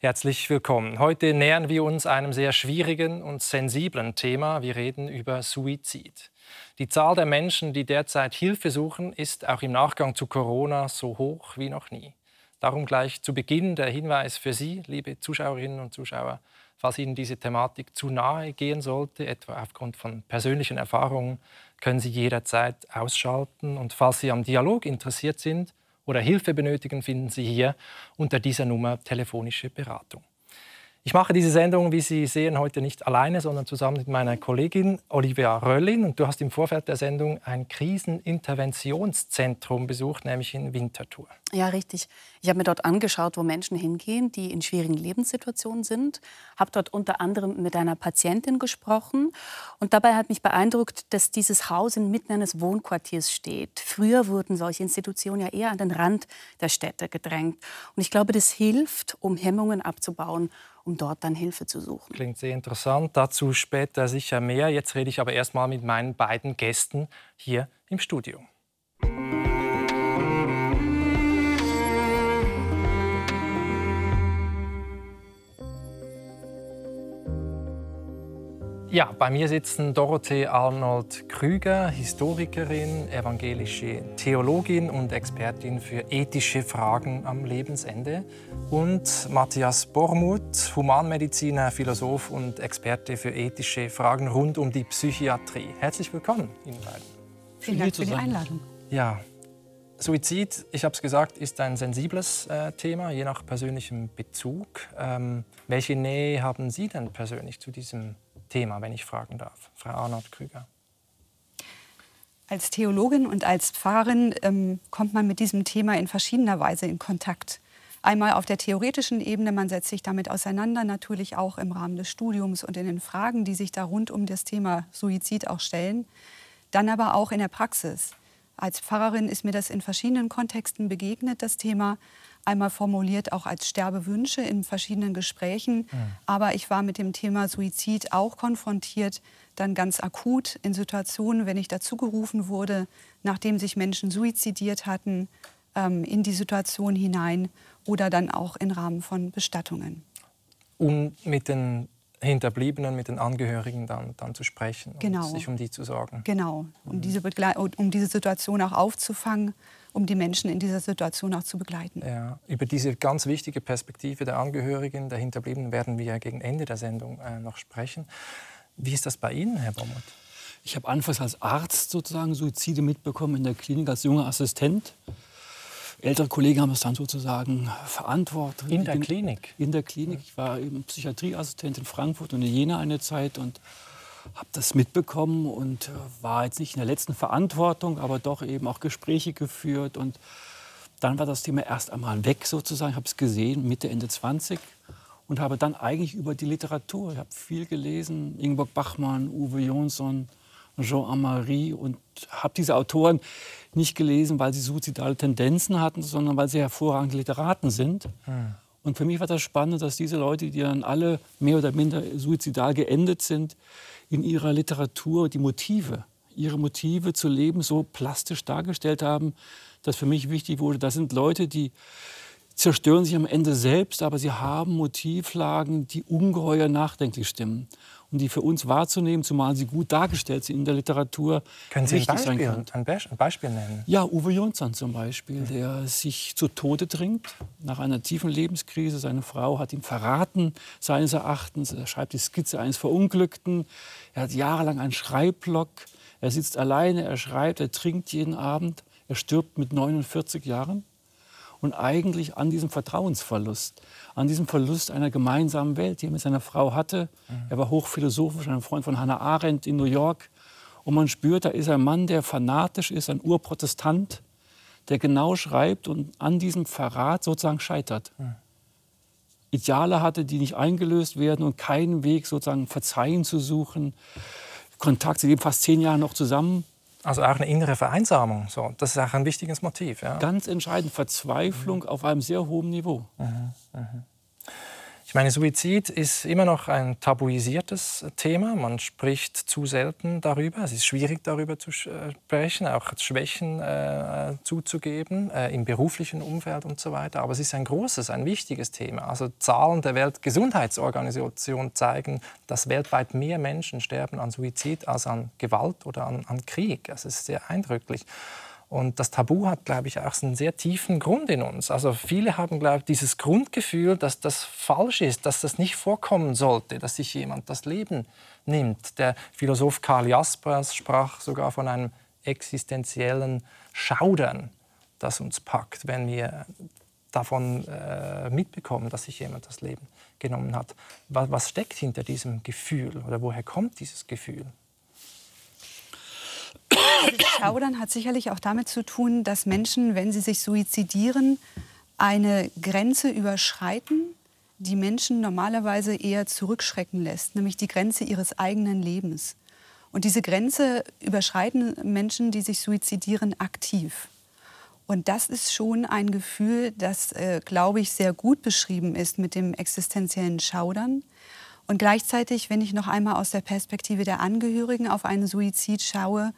Herzlich willkommen. Heute nähern wir uns einem sehr schwierigen und sensiblen Thema. Wir reden über Suizid. Die Zahl der Menschen, die derzeit Hilfe suchen, ist auch im Nachgang zu Corona so hoch wie noch nie. Darum gleich zu Beginn der Hinweis für Sie, liebe Zuschauerinnen und Zuschauer, falls Ihnen diese Thematik zu nahe gehen sollte, etwa aufgrund von persönlichen Erfahrungen, können Sie jederzeit ausschalten. Und falls Sie am Dialog interessiert sind oder Hilfe benötigen, finden Sie hier unter dieser Nummer telefonische Beratung. Ich mache diese Sendung, wie Sie sehen, heute nicht alleine, sondern zusammen mit meiner Kollegin Olivia Röllin. Und du hast im Vorfeld der Sendung ein Kriseninterventionszentrum besucht, nämlich in Winterthur. Ja, richtig. Ich habe mir dort angeschaut, wo Menschen hingehen, die in schwierigen Lebenssituationen sind. Habe dort unter anderem mit einer Patientin gesprochen. Und dabei hat mich beeindruckt, dass dieses Haus inmitten eines Wohnquartiers steht. Früher wurden solche Institutionen ja eher an den Rand der Städte gedrängt. Und ich glaube, das hilft, um Hemmungen abzubauen um dort dann Hilfe zu suchen. Klingt sehr interessant. Dazu später sicher mehr. Jetzt rede ich aber erst mal mit meinen beiden Gästen hier im Studio. Ja, bei mir sitzen Dorothee Arnold Krüger, Historikerin, evangelische Theologin und Expertin für ethische Fragen am Lebensende. Und Matthias Bormuth, Humanmediziner, Philosoph und Experte für ethische Fragen rund um die Psychiatrie. Herzlich willkommen Ihnen beiden. Vielen Dank für die Einladung. Ja, Suizid, ich habe es gesagt, ist ein sensibles äh, Thema, je nach persönlichem Bezug. Ähm, welche Nähe haben Sie denn persönlich zu diesem Thema, wenn ich fragen darf. Frau Arnold Krüger. Als Theologin und als Pfarrerin ähm, kommt man mit diesem Thema in verschiedener Weise in Kontakt. Einmal auf der theoretischen Ebene, man setzt sich damit auseinander, natürlich auch im Rahmen des Studiums und in den Fragen, die sich da rund um das Thema Suizid auch stellen. Dann aber auch in der Praxis. Als Pfarrerin ist mir das in verschiedenen Kontexten begegnet, das Thema einmal formuliert auch als Sterbewünsche in verschiedenen Gesprächen. Mhm. Aber ich war mit dem Thema Suizid auch konfrontiert, dann ganz akut in Situationen, wenn ich dazu gerufen wurde, nachdem sich Menschen suizidiert hatten, ähm, in die Situation hinein oder dann auch im Rahmen von Bestattungen. Um mit den Hinterbliebenen, mit den Angehörigen dann, dann zu sprechen genau. und sich um die zu sorgen. Genau, um, mhm. diese um diese Situation auch aufzufangen um die Menschen in dieser Situation auch zu begleiten. Ja, über diese ganz wichtige Perspektive der Angehörigen, der Hinterbliebenen werden wir ja gegen Ende der Sendung äh, noch sprechen. Wie ist das bei Ihnen, Herr Baumert? Ich habe anfangs als Arzt sozusagen Suizide mitbekommen in der Klinik als junger Assistent. Ältere Kollegen haben es dann sozusagen verantwortet. In der Klinik? In der Klinik. Ich war eben Psychiatrieassistent in Frankfurt und in Jena eine Zeit und habe das mitbekommen und äh, war jetzt nicht in der letzten Verantwortung, aber doch eben auch Gespräche geführt. Und dann war das Thema erst einmal weg sozusagen. Ich habe es gesehen, Mitte, Ende 20 und habe dann eigentlich über die Literatur, ich habe viel gelesen, Ingeborg Bachmann, Uwe Jonsson, Jean Amari und habe diese Autoren nicht gelesen, weil sie suizidale Tendenzen hatten, sondern weil sie hervorragende Literaten sind. Hm. Und für mich war das spannend, dass diese Leute, die dann alle mehr oder minder suizidal geendet sind, in ihrer Literatur die Motive, ihre Motive zu leben so plastisch dargestellt haben, dass für mich wichtig wurde, das sind Leute, die zerstören sich am Ende selbst, aber sie haben Motivlagen, die ungeheuer nachdenklich stimmen und die für uns wahrzunehmen, zumal sie gut dargestellt sind in der Literatur. Können Sie ein Beispiel, ein Beispiel, nennen? Ja, Uwe Jonsson zum Beispiel, der sich zu Tode trinkt nach einer tiefen Lebenskrise. Seine Frau hat ihn verraten, seines Erachtens. Er schreibt die Skizze eines Verunglückten. Er hat jahrelang einen Schreibblock. Er sitzt alleine, er schreibt, er trinkt jeden Abend. Er stirbt mit 49 Jahren und eigentlich an diesem Vertrauensverlust, an diesem Verlust einer gemeinsamen Welt, die er mit seiner Frau hatte. Mhm. Er war hochphilosophisch, ein Freund von Hannah Arendt in New York. Und man spürt, da ist ein Mann, der fanatisch ist, ein Urprotestant, der genau schreibt und an diesem Verrat sozusagen scheitert. Mhm. Ideale hatte, die nicht eingelöst werden und keinen Weg sozusagen Verzeihen zu suchen. Kontakt, sie leben fast zehn Jahre noch zusammen. Also auch eine innere Vereinsamung. So, das ist auch ein wichtiges Motiv. Ja. Ganz entscheidend, Verzweiflung mhm. auf einem sehr hohen Niveau. Mhm. Mhm. Ich meine, Suizid ist immer noch ein tabuisiertes Thema. Man spricht zu selten darüber. Es ist schwierig, darüber zu sprechen, auch Schwächen äh, zuzugeben äh, im beruflichen Umfeld und so weiter. Aber es ist ein großes, ein wichtiges Thema. Also Zahlen der Weltgesundheitsorganisation zeigen, dass weltweit mehr Menschen sterben an Suizid als an Gewalt oder an, an Krieg. Das ist sehr eindrücklich. Und das Tabu hat, glaube ich, auch einen sehr tiefen Grund in uns. Also viele haben, glaube ich, dieses Grundgefühl, dass das falsch ist, dass das nicht vorkommen sollte, dass sich jemand das Leben nimmt. Der Philosoph Karl Jaspers sprach sogar von einem existenziellen Schaudern, das uns packt, wenn wir davon äh, mitbekommen, dass sich jemand das Leben genommen hat. Was, was steckt hinter diesem Gefühl oder woher kommt dieses Gefühl? Dieses Schaudern hat sicherlich auch damit zu tun, dass Menschen, wenn sie sich suizidieren, eine Grenze überschreiten, die Menschen normalerweise eher zurückschrecken lässt, nämlich die Grenze ihres eigenen Lebens. Und diese Grenze überschreiten Menschen, die sich suizidieren, aktiv. Und das ist schon ein Gefühl, das, äh, glaube ich, sehr gut beschrieben ist mit dem existenziellen Schaudern. Und gleichzeitig, wenn ich noch einmal aus der Perspektive der Angehörigen auf einen Suizid schaue,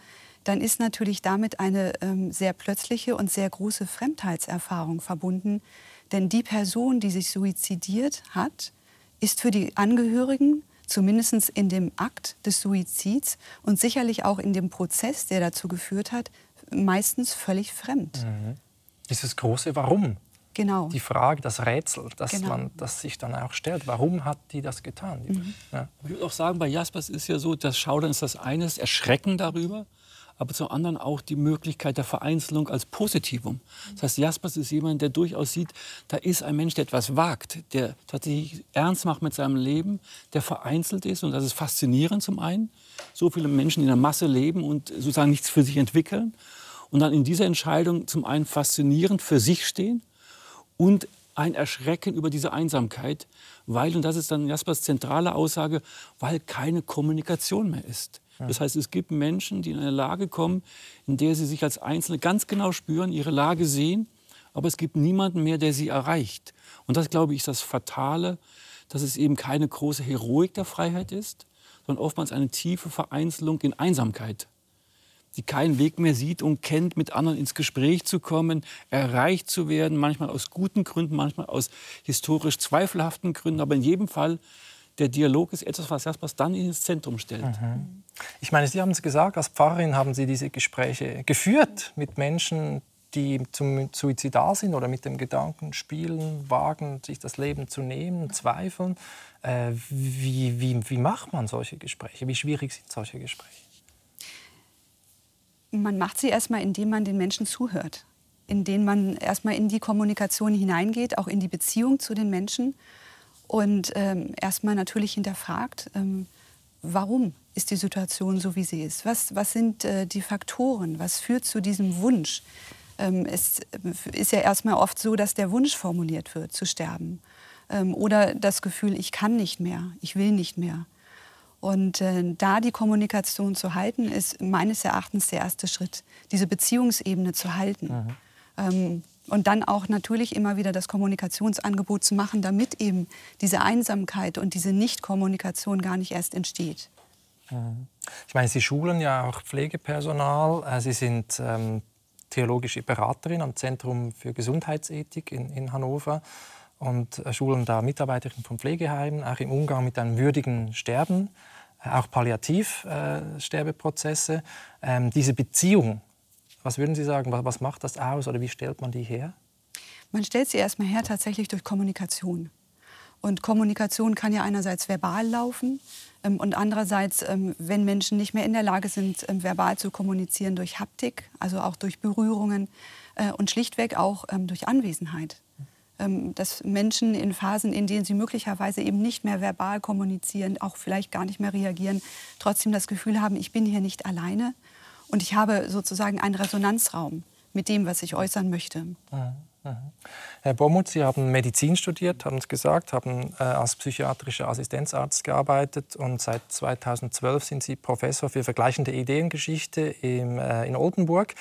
dann ist natürlich damit eine ähm, sehr plötzliche und sehr große Fremdheitserfahrung verbunden. Denn die Person, die sich suizidiert hat, ist für die Angehörigen zumindest in dem Akt des Suizids und sicherlich auch in dem Prozess, der dazu geführt hat, meistens völlig fremd. Mhm. Dieses große Warum. Genau. Die Frage, das Rätsel, das, Genau. man, das sich dann auch stellt. Warum hat die das getan? Mhm. Ja. Ich würde auch sagen, bei Jaspers ist ja so, das Schaudern ist das eine, das Erschrecken darüber, aber zum anderen auch die Möglichkeit der Vereinzelung als Positivum. Das heißt, Jaspers ist jemand, der durchaus sieht, da ist ein Mensch, der etwas wagt, der tatsächlich ernst macht mit seinem Leben, der vereinzelt ist und das ist faszinierend zum einen. So viele Menschen in der Masse leben und sozusagen nichts für sich entwickeln und dann in dieser Entscheidung zum einen faszinierend für sich stehen und ein Erschrecken über diese Einsamkeit, weil, und das ist dann Jaspers zentrale Aussage, weil keine Kommunikation mehr ist. Das heißt, es gibt Menschen, die in eine Lage kommen, in der sie sich als Einzelne ganz genau spüren, ihre Lage sehen, aber es gibt niemanden mehr, der sie erreicht. Und das, glaube ich, ist das Fatale, dass es eben keine große Heroik der Freiheit ist, sondern oftmals eine tiefe Vereinzelung in Einsamkeit die keinen Weg mehr sieht und kennt, mit anderen ins Gespräch zu kommen, erreicht zu werden, manchmal aus guten Gründen, manchmal aus historisch zweifelhaften Gründen. Aber in jedem Fall, der Dialog ist etwas, was Jaspers dann ins Zentrum stellt. Mhm. Ich meine, Sie haben es gesagt, als Pfarrerin haben Sie diese Gespräche geführt mit Menschen, die zum Suizidal sind oder mit dem Gedanken spielen, wagen, sich das Leben zu nehmen, zweifeln. Äh, wie, wie, wie macht man solche Gespräche? Wie schwierig sind solche Gespräche? Man macht sie erstmal, indem man den Menschen zuhört, indem man erstmal in die Kommunikation hineingeht, auch in die Beziehung zu den Menschen und ähm, erstmal natürlich hinterfragt, ähm, warum ist die Situation so, wie sie ist? Was, was sind äh, die Faktoren? Was führt zu diesem Wunsch? Ähm, es ist ja erstmal oft so, dass der Wunsch formuliert wird, zu sterben. Ähm, oder das Gefühl, ich kann nicht mehr, ich will nicht mehr. Und äh, da die Kommunikation zu halten, ist meines Erachtens der erste Schritt, diese Beziehungsebene zu halten. Ähm, und dann auch natürlich immer wieder das Kommunikationsangebot zu machen, damit eben diese Einsamkeit und diese Nichtkommunikation gar nicht erst entsteht. Ich meine, Sie schulen ja auch Pflegepersonal. Äh, Sie sind ähm, theologische Beraterin am Zentrum für Gesundheitsethik in, in Hannover und äh, schulen da Mitarbeiterinnen von Pflegeheimen, auch im Umgang mit einem würdigen Sterben, äh, auch Palliativsterbeprozesse. Ähm, diese Beziehung, was würden Sie sagen, was, macht das aus oder wie stellt man die her? Man stellt sie erstmal her tatsächlich durch Kommunikation. Und Kommunikation kann ja einerseits verbal laufen ähm, und andererseits, ähm, wenn Menschen nicht mehr in der Lage sind, ähm, verbal zu kommunizieren, durch Haptik, also auch durch Berührungen äh, und schlichtweg auch ähm, durch Anwesenheit. Ähm, dass Menschen in Phasen, in denen sie möglicherweise eben nicht mehr verbal kommunizieren, auch vielleicht gar nicht mehr reagieren, trotzdem das Gefühl haben, ich bin hier nicht alleine und ich habe sozusagen einen Resonanzraum mit dem, was ich äußern möchte. Herr Bomuth, Sie haben Medizin studiert, haben es gesagt, haben äh, als psychiatrischer Assistenzarzt gearbeitet und seit 2012 sind Sie Professor für vergleichende Ideengeschichte im, äh, in Oldenburg.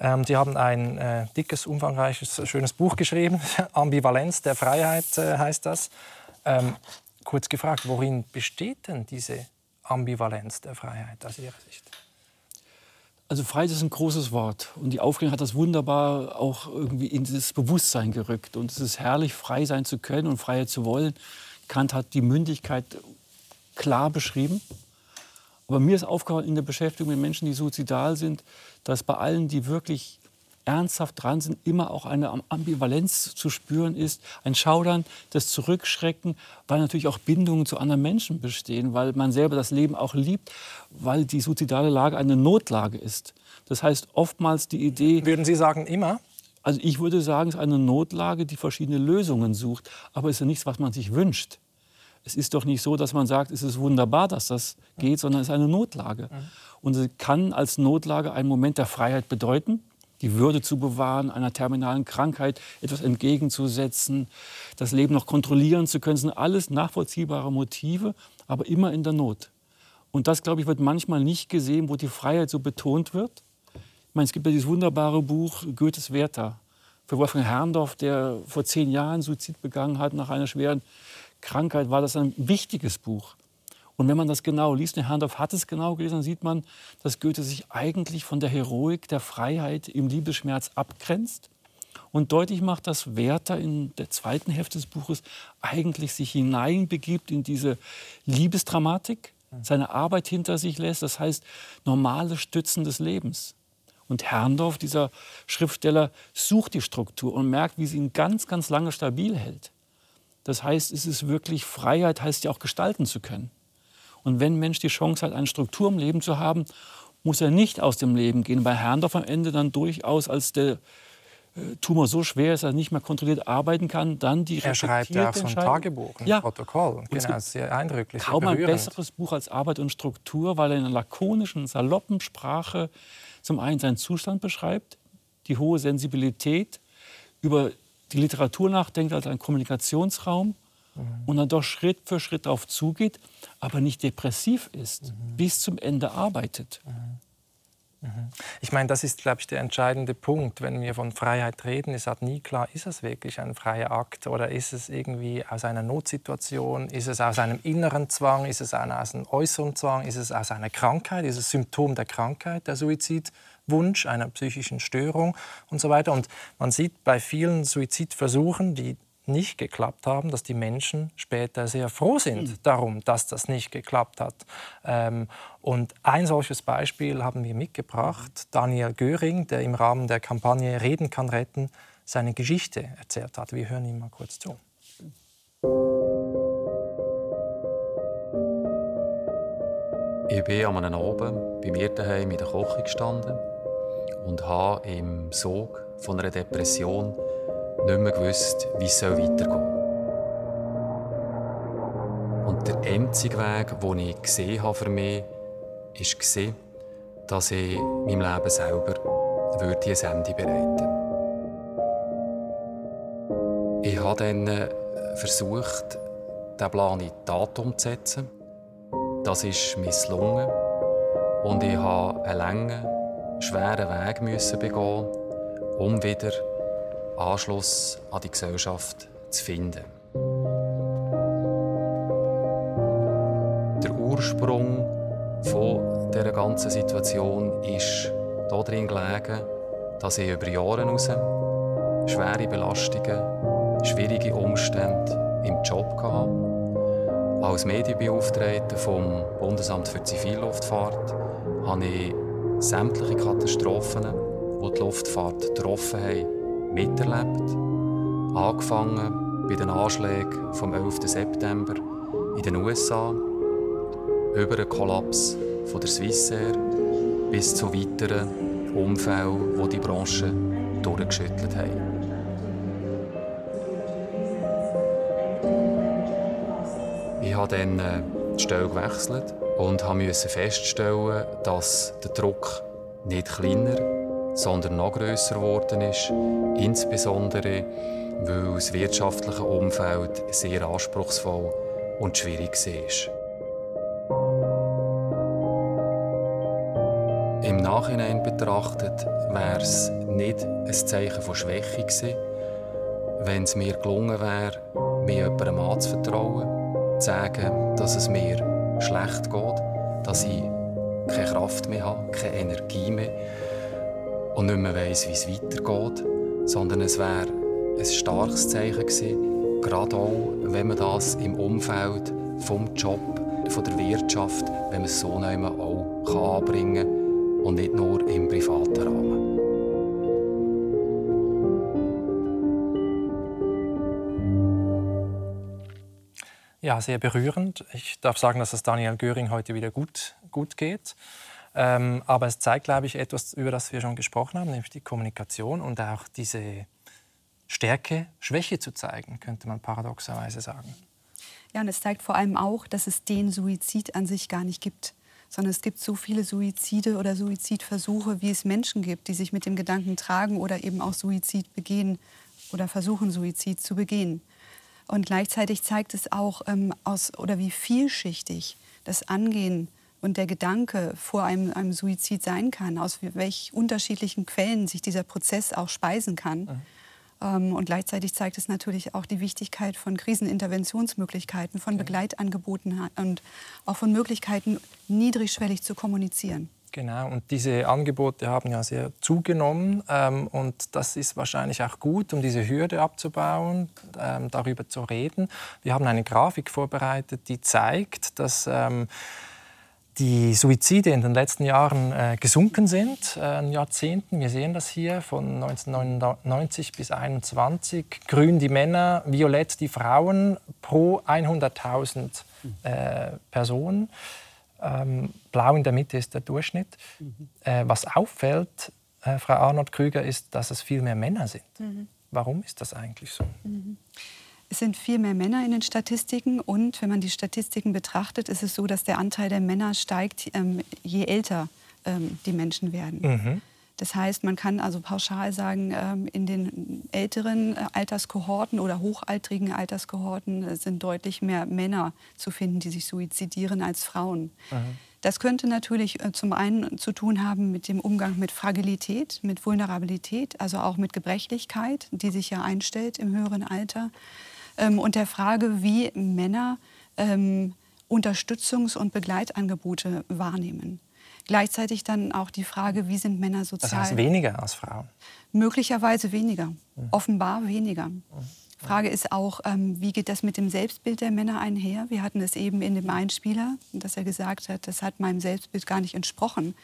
Ähm, Sie haben ein äh, dickes, umfangreiches, schönes Buch geschrieben, Ambivalenz der Freiheit äh, heißt das. Ähm, kurz gefragt, worin besteht denn diese Ambivalenz der Freiheit aus Ihrer Sicht? Also Freiheit ist ein großes Wort und die Aufklärung hat das wunderbar auch irgendwie in das Bewusstsein gerückt. Und es ist herrlich, frei sein zu können und Freiheit zu wollen. Kant hat die Mündigkeit klar beschrieben. Aber mir ist aufgefallen in der Beschäftigung mit Menschen, die suizidal sind, dass bei allen, die wirklich ernsthaft dran sind, immer auch eine Ambivalenz zu spüren ist, ein Schaudern, das Zurückschrecken, weil natürlich auch Bindungen zu anderen Menschen bestehen, weil man selber das Leben auch liebt, weil die suizidale Lage eine Notlage ist. Das heißt, oftmals die Idee... Würden Sie sagen, immer? Also ich würde sagen, es ist eine Notlage, die verschiedene Lösungen sucht, aber es ist ja nichts, was man sich wünscht. Es ist doch nicht so, dass man sagt, es ist wunderbar, dass das geht, sondern es ist eine Notlage. Und es kann als Notlage einen Moment der Freiheit bedeuten, die Würde zu bewahren, einer terminalen Krankheit etwas entgegenzusetzen, das Leben noch kontrollieren zu können. Das sind alles nachvollziehbare Motive, aber immer in der Not. Und das, glaube ich, wird manchmal nicht gesehen, wo die Freiheit so betont wird. Ich meine, es gibt ja dieses wunderbare Buch Goethes Werther für Wolfgang Herrndorf, der vor zehn Jahren Suizid begangen hat nach einer schweren Krankheit, war das ein wichtiges Buch. Und wenn man das genau liest, und Herrndorf hat es genau gelesen, dann sieht man, dass Goethe sich eigentlich von der Heroik der Freiheit im Liebesschmerz abgrenzt und deutlich macht, dass Werther in der zweiten Hälfte des Buches eigentlich sich hineinbegibt in diese Liebesdramatik, seine Arbeit hinter sich lässt, das heißt normale Stützen des Lebens. Und Herrndorf, dieser Schriftsteller, sucht die Struktur und merkt, wie sie ihn ganz, ganz lange stabil hält. Das heißt, es ist wirklich Freiheit, heißt ja auch gestalten zu können. Und wenn ein Mensch die Chance hat, eine Struktur im Leben zu haben, muss er nicht aus dem Leben gehen. Bei Herrndorf am Ende dann durchaus, als der äh, Tumor so schwer ist, dass er nicht mehr kontrolliert arbeiten kann, dann die Er schreibt ja auch so ein Tagebuch, ein ja. Protokoll. Genau, sehr eindrücklich. Kaum sehr ein besseres Buch als Arbeit und Struktur, weil er in einer lakonischen, saloppen Sprache zum einen seinen Zustand beschreibt, die hohe Sensibilität, über die Literatur nachdenkt als einen Kommunikationsraum mhm. und dann doch Schritt für Schritt darauf zugeht, aber nicht depressiv ist, mhm. bis zum Ende arbeitet. Mhm. Ich meine, das ist, glaube ich, der entscheidende Punkt, wenn wir von Freiheit reden. Es hat nie klar, ist es wirklich ein freier Akt oder ist es irgendwie aus einer Notsituation, ist es aus einem inneren Zwang, ist es aus einem äußeren Zwang, ist es aus einer Krankheit, ist es Symptom der Krankheit, der Suizidwunsch, einer psychischen Störung und so weiter. Und man sieht bei vielen Suizidversuchen, die nicht geklappt haben, dass die Menschen später sehr froh sind mhm. darum, dass das nicht geklappt hat. Ähm, und ein solches Beispiel haben wir mitgebracht. Daniel Göring, der im Rahmen der Kampagne Reden kann retten seine Geschichte erzählt hat. Wir hören ihm mal kurz zu. Ich bin an einem Abend bei mir daheim in der Küche gestanden und habe im Sog von einer Depression nicht mehr gewusst, wie es weitergehen soll. Und der einzige Weg, den ich gesehen habe für mich, war, dass ich meinem Leben selber würde ein Ende bereiten Ich habe dann äh, versucht, diesen Plan in die Tat umzusetzen. Das ist misslungen. Und ich musste einen langen, schweren Weg begehen, um wieder Anschluss an die Gesellschaft zu finden. Der Ursprung von dieser ganzen Situation ist darin gelegen, dass ich über Jahre hinaus schwere Belastungen, schwierige Umstände im Job hatte. Als Medienbeauftragter vom Bundesamt für Zivilluftfahrt habe ich sämtliche Katastrophen, die die Luftfahrt getroffen haben, miterlebt. Angefangen bei den Anschlägen vom 11. September in den USA, über den Kollaps von der Swissair bis zu weiteren Unfällen, die die Branche durchgeschüttelt haben. Ich habe dann äh, die Stelle gewechselt und musste feststellen, dass der Druck nicht kleiner sondern noch grösser geworden ist, insbesondere weil das wirtschaftliche Umfeld sehr anspruchsvoll und schwierig war. Im Nachhinein betrachtet wäre es nicht ein Zeichen von Schwäche gewesen, wenn es mir gelungen wäre, mir jemandem anzuvertrauen, zu sagen, dass es mir schlecht geht, dass ich keine Kraft mehr habe, keine Energie mehr und nicht mehr weiss, wie es weitergeht, sondern es wäre ein starkes Zeichen gewesen, gerade auch, wenn man das im Umfeld vom Job, von der Wirtschaft, wenn man es so auch anbringen kann und nicht nur im privaten Rahmen. Ja, sehr berührend. Ich darf sagen, dass es Daniel Göring heute wieder gut, gut geht. Ähm, aber es zeigt, glaube ich, etwas, über das wir schon gesprochen haben, nämlich die Kommunikation und auch diese Stärke, Schwäche zu zeigen, könnte man paradoxerweise sagen. Ja, und es zeigt vor allem auch, dass es den Suizid an sich gar nicht gibt, sondern es gibt so viele Suizide oder Suizidversuche, wie es Menschen gibt, die sich mit dem Gedanken tragen oder eben auch Suizid begehen oder versuchen, Suizid zu begehen. Und gleichzeitig zeigt es auch ähm, aus, oder wie vielschichtig das Angehen und der Gedanke vor einem, einem Suizid sein kann, aus welchen unterschiedlichen Quellen sich dieser Prozess auch speisen kann. Mhm. Ähm, und gleichzeitig zeigt es natürlich auch die Wichtigkeit von Kriseninterventionsmöglichkeiten, von Begleitangeboten und auch von Möglichkeiten, niedrigschwellig zu kommunizieren. Genau, und diese Angebote haben ja sehr zugenommen ähm, und das ist wahrscheinlich auch gut, um diese Hürde abzubauen, ähm, darüber zu reden. Wir haben eine Grafik vorbereitet, die zeigt, dass ähm, die Suizide in den letzten Jahren äh, gesunken sind, äh, Jahrzehnten. Wir sehen das hier von 1999 bis 2021. Grün die Männer, violett die Frauen pro 100.000 äh, Personen. Ähm, blau in der Mitte ist der Durchschnitt. Mhm. Äh, was auffällt, äh, Frau Arnold Krüger, ist, dass es viel mehr Männer sind. Mhm. Warum ist das eigentlich so? Mhm. Es sind viel mehr Männer in den Statistiken und wenn man die Statistiken betrachtet, ist es so, dass der Anteil der Männer steigt, ähm, je älter ähm, die Menschen werden. Mhm. Das heißt, man kann also pauschal sagen, ähm, in den älteren äh, Alterskohorten oder hochaltrigen Alterskohorten äh, sind deutlich mehr Männer zu finden, die sich suizidieren als Frauen. Mhm. Das könnte natürlich äh, zum einen zu tun haben mit dem Umgang mit Fragilität, mit Vulnerabilität, also auch mit Gebrechlichkeit, die sich ja einstellt im höheren Alter. Ähm, und der Frage, wie Männer ähm, Unterstützungs- und Begleitangebote wahrnehmen. Gleichzeitig dann auch die Frage, wie sind Männer sozial? Das heißt weniger als Frauen? Möglicherweise weniger, mhm. offenbar weniger. Mhm. Frage ist auch, ähm, wie geht das mit dem Selbstbild der Männer einher? Wir hatten es eben in dem Einspieler, dass er gesagt hat, das hat meinem Selbstbild gar nicht entsprochen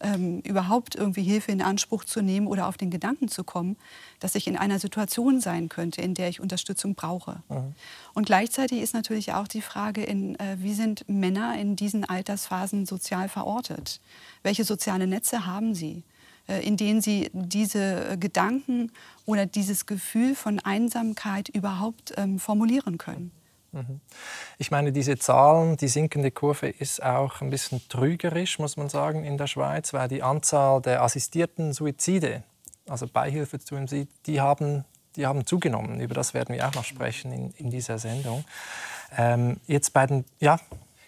ähm, überhaupt irgendwie Hilfe in Anspruch zu nehmen oder auf den Gedanken zu kommen, dass ich in einer Situation sein könnte, in der ich Unterstützung brauche. Mhm. Und gleichzeitig ist natürlich auch die Frage, in, äh, wie sind Männer in diesen Altersphasen sozial verortet? Welche soziale Netze haben sie? Äh, in denen sie diese Gedanken oder dieses Gefühl von Einsamkeit überhaupt ähm, formulieren können. Mhm. Ich meine, diese Zahlen, die sinkende Kurve ist auch ein bisschen trügerisch, muss man sagen, in der Schweiz, weil die Anzahl der assistierten Suizide, also Beihilfe zu Suizid, die haben, die haben zugenommen. Über das werden wir auch noch sprechen in, in dieser Sendung. Ähm, jetzt bei den, ja.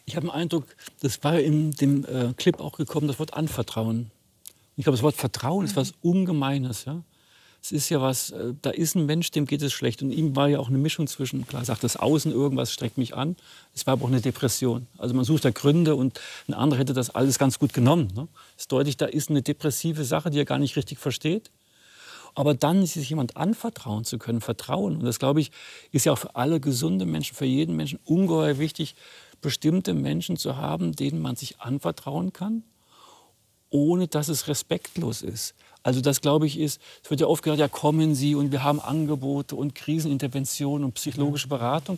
Ich habe den Eindruck, das war in dem äh, Clip auch gekommen, das Wort Anvertrauen. Ich glaube, das Wort Vertrauen ist was Ungemeines. Ja? Es ist ja was, äh, da ist ein Mensch, dem geht es schlecht. Und ihm war ja auch eine Mischung zwischen, klar sagt das Außen, irgendwas streckt mich an. Es war aber auch eine Depression. Also man sucht da Gründe und ein anderer hätte das alles ganz gut genommen. Ne? Es ist deutlich, da ist eine depressive Sache, die er gar nicht richtig versteht. Aber dann sich jemand anvertrauen zu können, Vertrauen. Und das, glaube ich, ist ja auch für alle gesunde Menschen, für jeden Menschen ungeheuer wichtig, bestimmte Menschen zu haben, denen man sich anvertrauen kann, ohne dass es respektlos ist. Also das, glaube ich, ist, es wird ja oft gesagt, ja kommen Sie und wir haben Angebote und Krisenintervention und psychologische Beratung.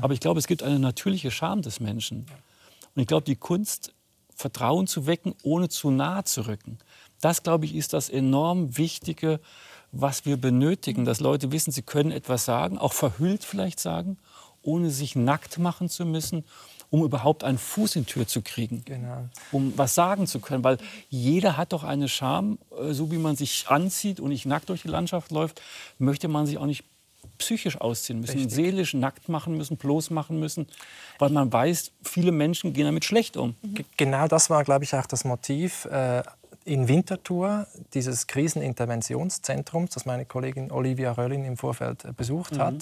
Aber ich glaube, es gibt eine natürliche Scham des Menschen. Und ich glaube, die Kunst, Vertrauen zu wecken, ohne zu nahe zu rücken, das, glaube ich, ist das enorm Wichtige, was wir benötigen. Dass Leute wissen, sie können etwas sagen, auch verhüllt vielleicht sagen, ohne sich nackt machen zu müssen um überhaupt einen Fuß in die Tür zu kriegen, genau. um was sagen zu können. Weil jeder hat doch eine Scham, äh, so wie man sich anzieht und nicht nackt durch die Landschaft läuft, möchte man sich auch nicht psychisch ausziehen müssen, Richtig. seelisch nackt machen müssen, bloß machen müssen, weil man weiß, viele Menschen gehen damit schlecht um. Genau das war, glaube ich, auch das Motiv. Äh in Winterthur dieses Kriseninterventionszentrums, das meine Kollegin Olivia Röllin im Vorfeld besucht hat. Mhm.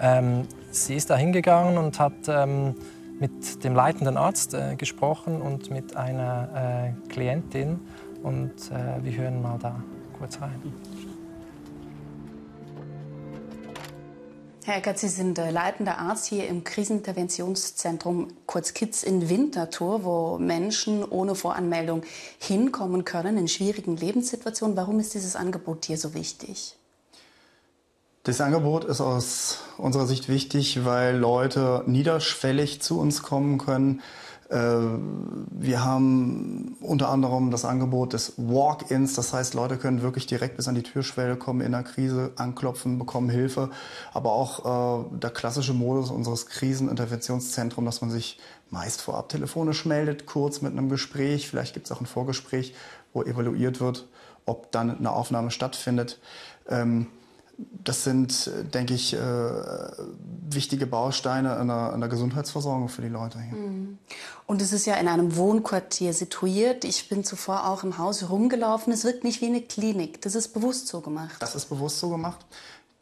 Ähm, sie ist da hingegangen und hat ähm, mit dem leitenden Arzt äh, gesprochen und mit einer äh, Klientin. Und äh, wir hören mal da kurz rein. Herr Eckert, Sie sind äh, leitender Arzt hier im Kriseninterventionszentrum kurz KIDS in Winterthur, wo Menschen ohne Voranmeldung hinkommen können in schwierigen Lebenssituationen. Warum ist dieses Angebot hier so wichtig? Das Angebot ist aus unserer Sicht wichtig, weil Leute niederschwellig zu uns kommen können. Äh, wir haben unter anderem das Angebot des Walk-ins, das heißt, Leute können wirklich direkt bis an die Türschwelle kommen in der Krise, anklopfen, bekommen Hilfe. Aber auch äh, der klassische Modus unseres Kriseninterventionszentrums, dass man sich meist vorab telefonisch meldet, kurz mit einem Gespräch. Vielleicht gibt es auch ein Vorgespräch, wo evaluiert wird, ob dann eine Aufnahme stattfindet. Ähm, das sind, denke ich, äh, wichtige Bausteine einer, einer, Gesundheitsversorgung für die Leute hier. Mhm. Und es ist ja in einem Wohnquartier situiert. Ich bin zuvor auch im Haus rumgelaufen. Es wirkt nicht wie eine Klinik. Das ist bewusst so gemacht. Das ist bewusst so gemacht.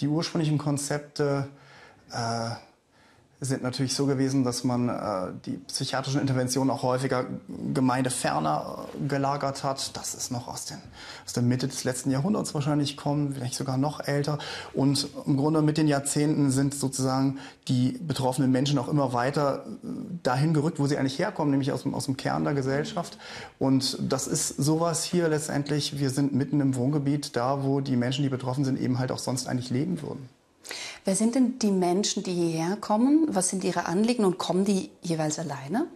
Die ursprünglichen Konzepte äh, sind natürlich so gewesen, dass man äh, die psychiatrischen Interventionen auch häufiger gemeindeferner äh, gelagert hat. Das ist noch aus, den, aus der Mitte des letzten Jahrhunderts wahrscheinlich kommen, vielleicht sogar noch älter. Und im Grunde mit den Jahrzehnten sind sozusagen die betroffenen Menschen auch immer weiter äh, dahin gerückt, wo sie eigentlich herkommen, nämlich aus dem, aus dem Kern der Gesellschaft. Und das ist sowas hier letztendlich. Wir sind mitten im Wohngebiet, da wo die Menschen, die betroffen sind, eben halt auch sonst eigentlich leben würden. Wer sind denn die Menschen, die hierher kommen? Was sind ihre Anliegen und kommen die jeweils alleine?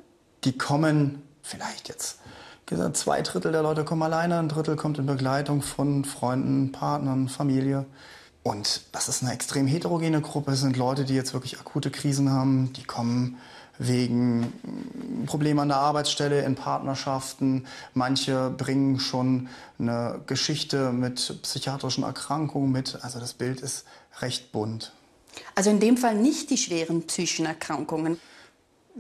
Die kommen vielleicht jetzt. Gesagt, zwei Drittel der Leute kommen alleine, ein Drittel kommt in Begleitung von Freunden, Partnern, Familie. Und das ist eine extrem heterogene Gruppe. Es sind Leute, die jetzt wirklich akute Krisen haben. Die kommen wegen Problemen an der Arbeitsstelle, in Partnerschaften. Manche bringen schon eine Geschichte mit psychiatrischen Erkrankungen mit. Also das Bild ist recht bunt. Also in dem Fall nicht die schweren psychischen Erkrankungen.